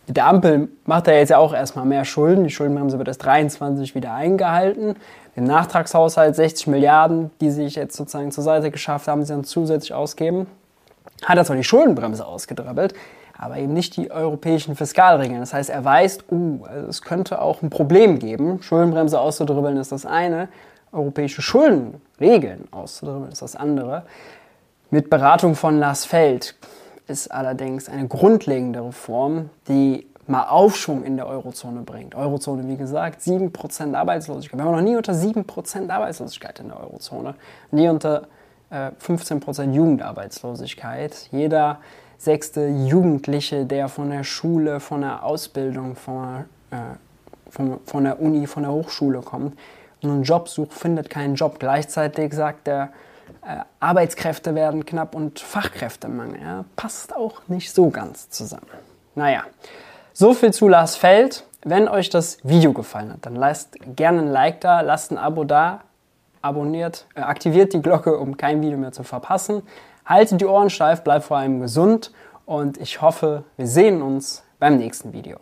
mit der Ampel macht er jetzt ja auch erstmal mehr Schulden. Die Schuldenbremse wird erst 23 wieder eingehalten. Im Nachtragshaushalt 60 Milliarden, die sich jetzt sozusagen zur Seite geschafft haben, sie dann zusätzlich ausgeben. Hat er zwar die Schuldenbremse ausgedribbelt, aber eben nicht die europäischen Fiskalregeln. Das heißt, er weiß, uh, also es könnte auch ein Problem geben. Schuldenbremse auszudribbeln ist das eine, europäische Schuldenregeln auszudribbeln ist das andere. Mit Beratung von Lars Feld ist allerdings eine grundlegende Reform, die mal Aufschwung in der Eurozone bringt. Eurozone, wie gesagt, 7% Arbeitslosigkeit. Wir haben noch nie unter 7% Arbeitslosigkeit in der Eurozone. Nie unter äh, 15% Jugendarbeitslosigkeit. Jeder sechste Jugendliche, der von der Schule, von der Ausbildung, von, äh, von, von der Uni, von der Hochschule kommt und einen Job sucht, findet keinen Job. Gleichzeitig sagt der Arbeitskräfte werden knapp und Fachkräftemangel. Ja, passt auch nicht so ganz zusammen. Naja, so viel zu Lars Feld. Wenn euch das Video gefallen hat, dann lasst gerne ein Like da, lasst ein Abo da, abonniert, äh, aktiviert die Glocke, um kein Video mehr zu verpassen. Haltet die Ohren steif, bleibt vor allem gesund und ich hoffe, wir sehen uns beim nächsten Video.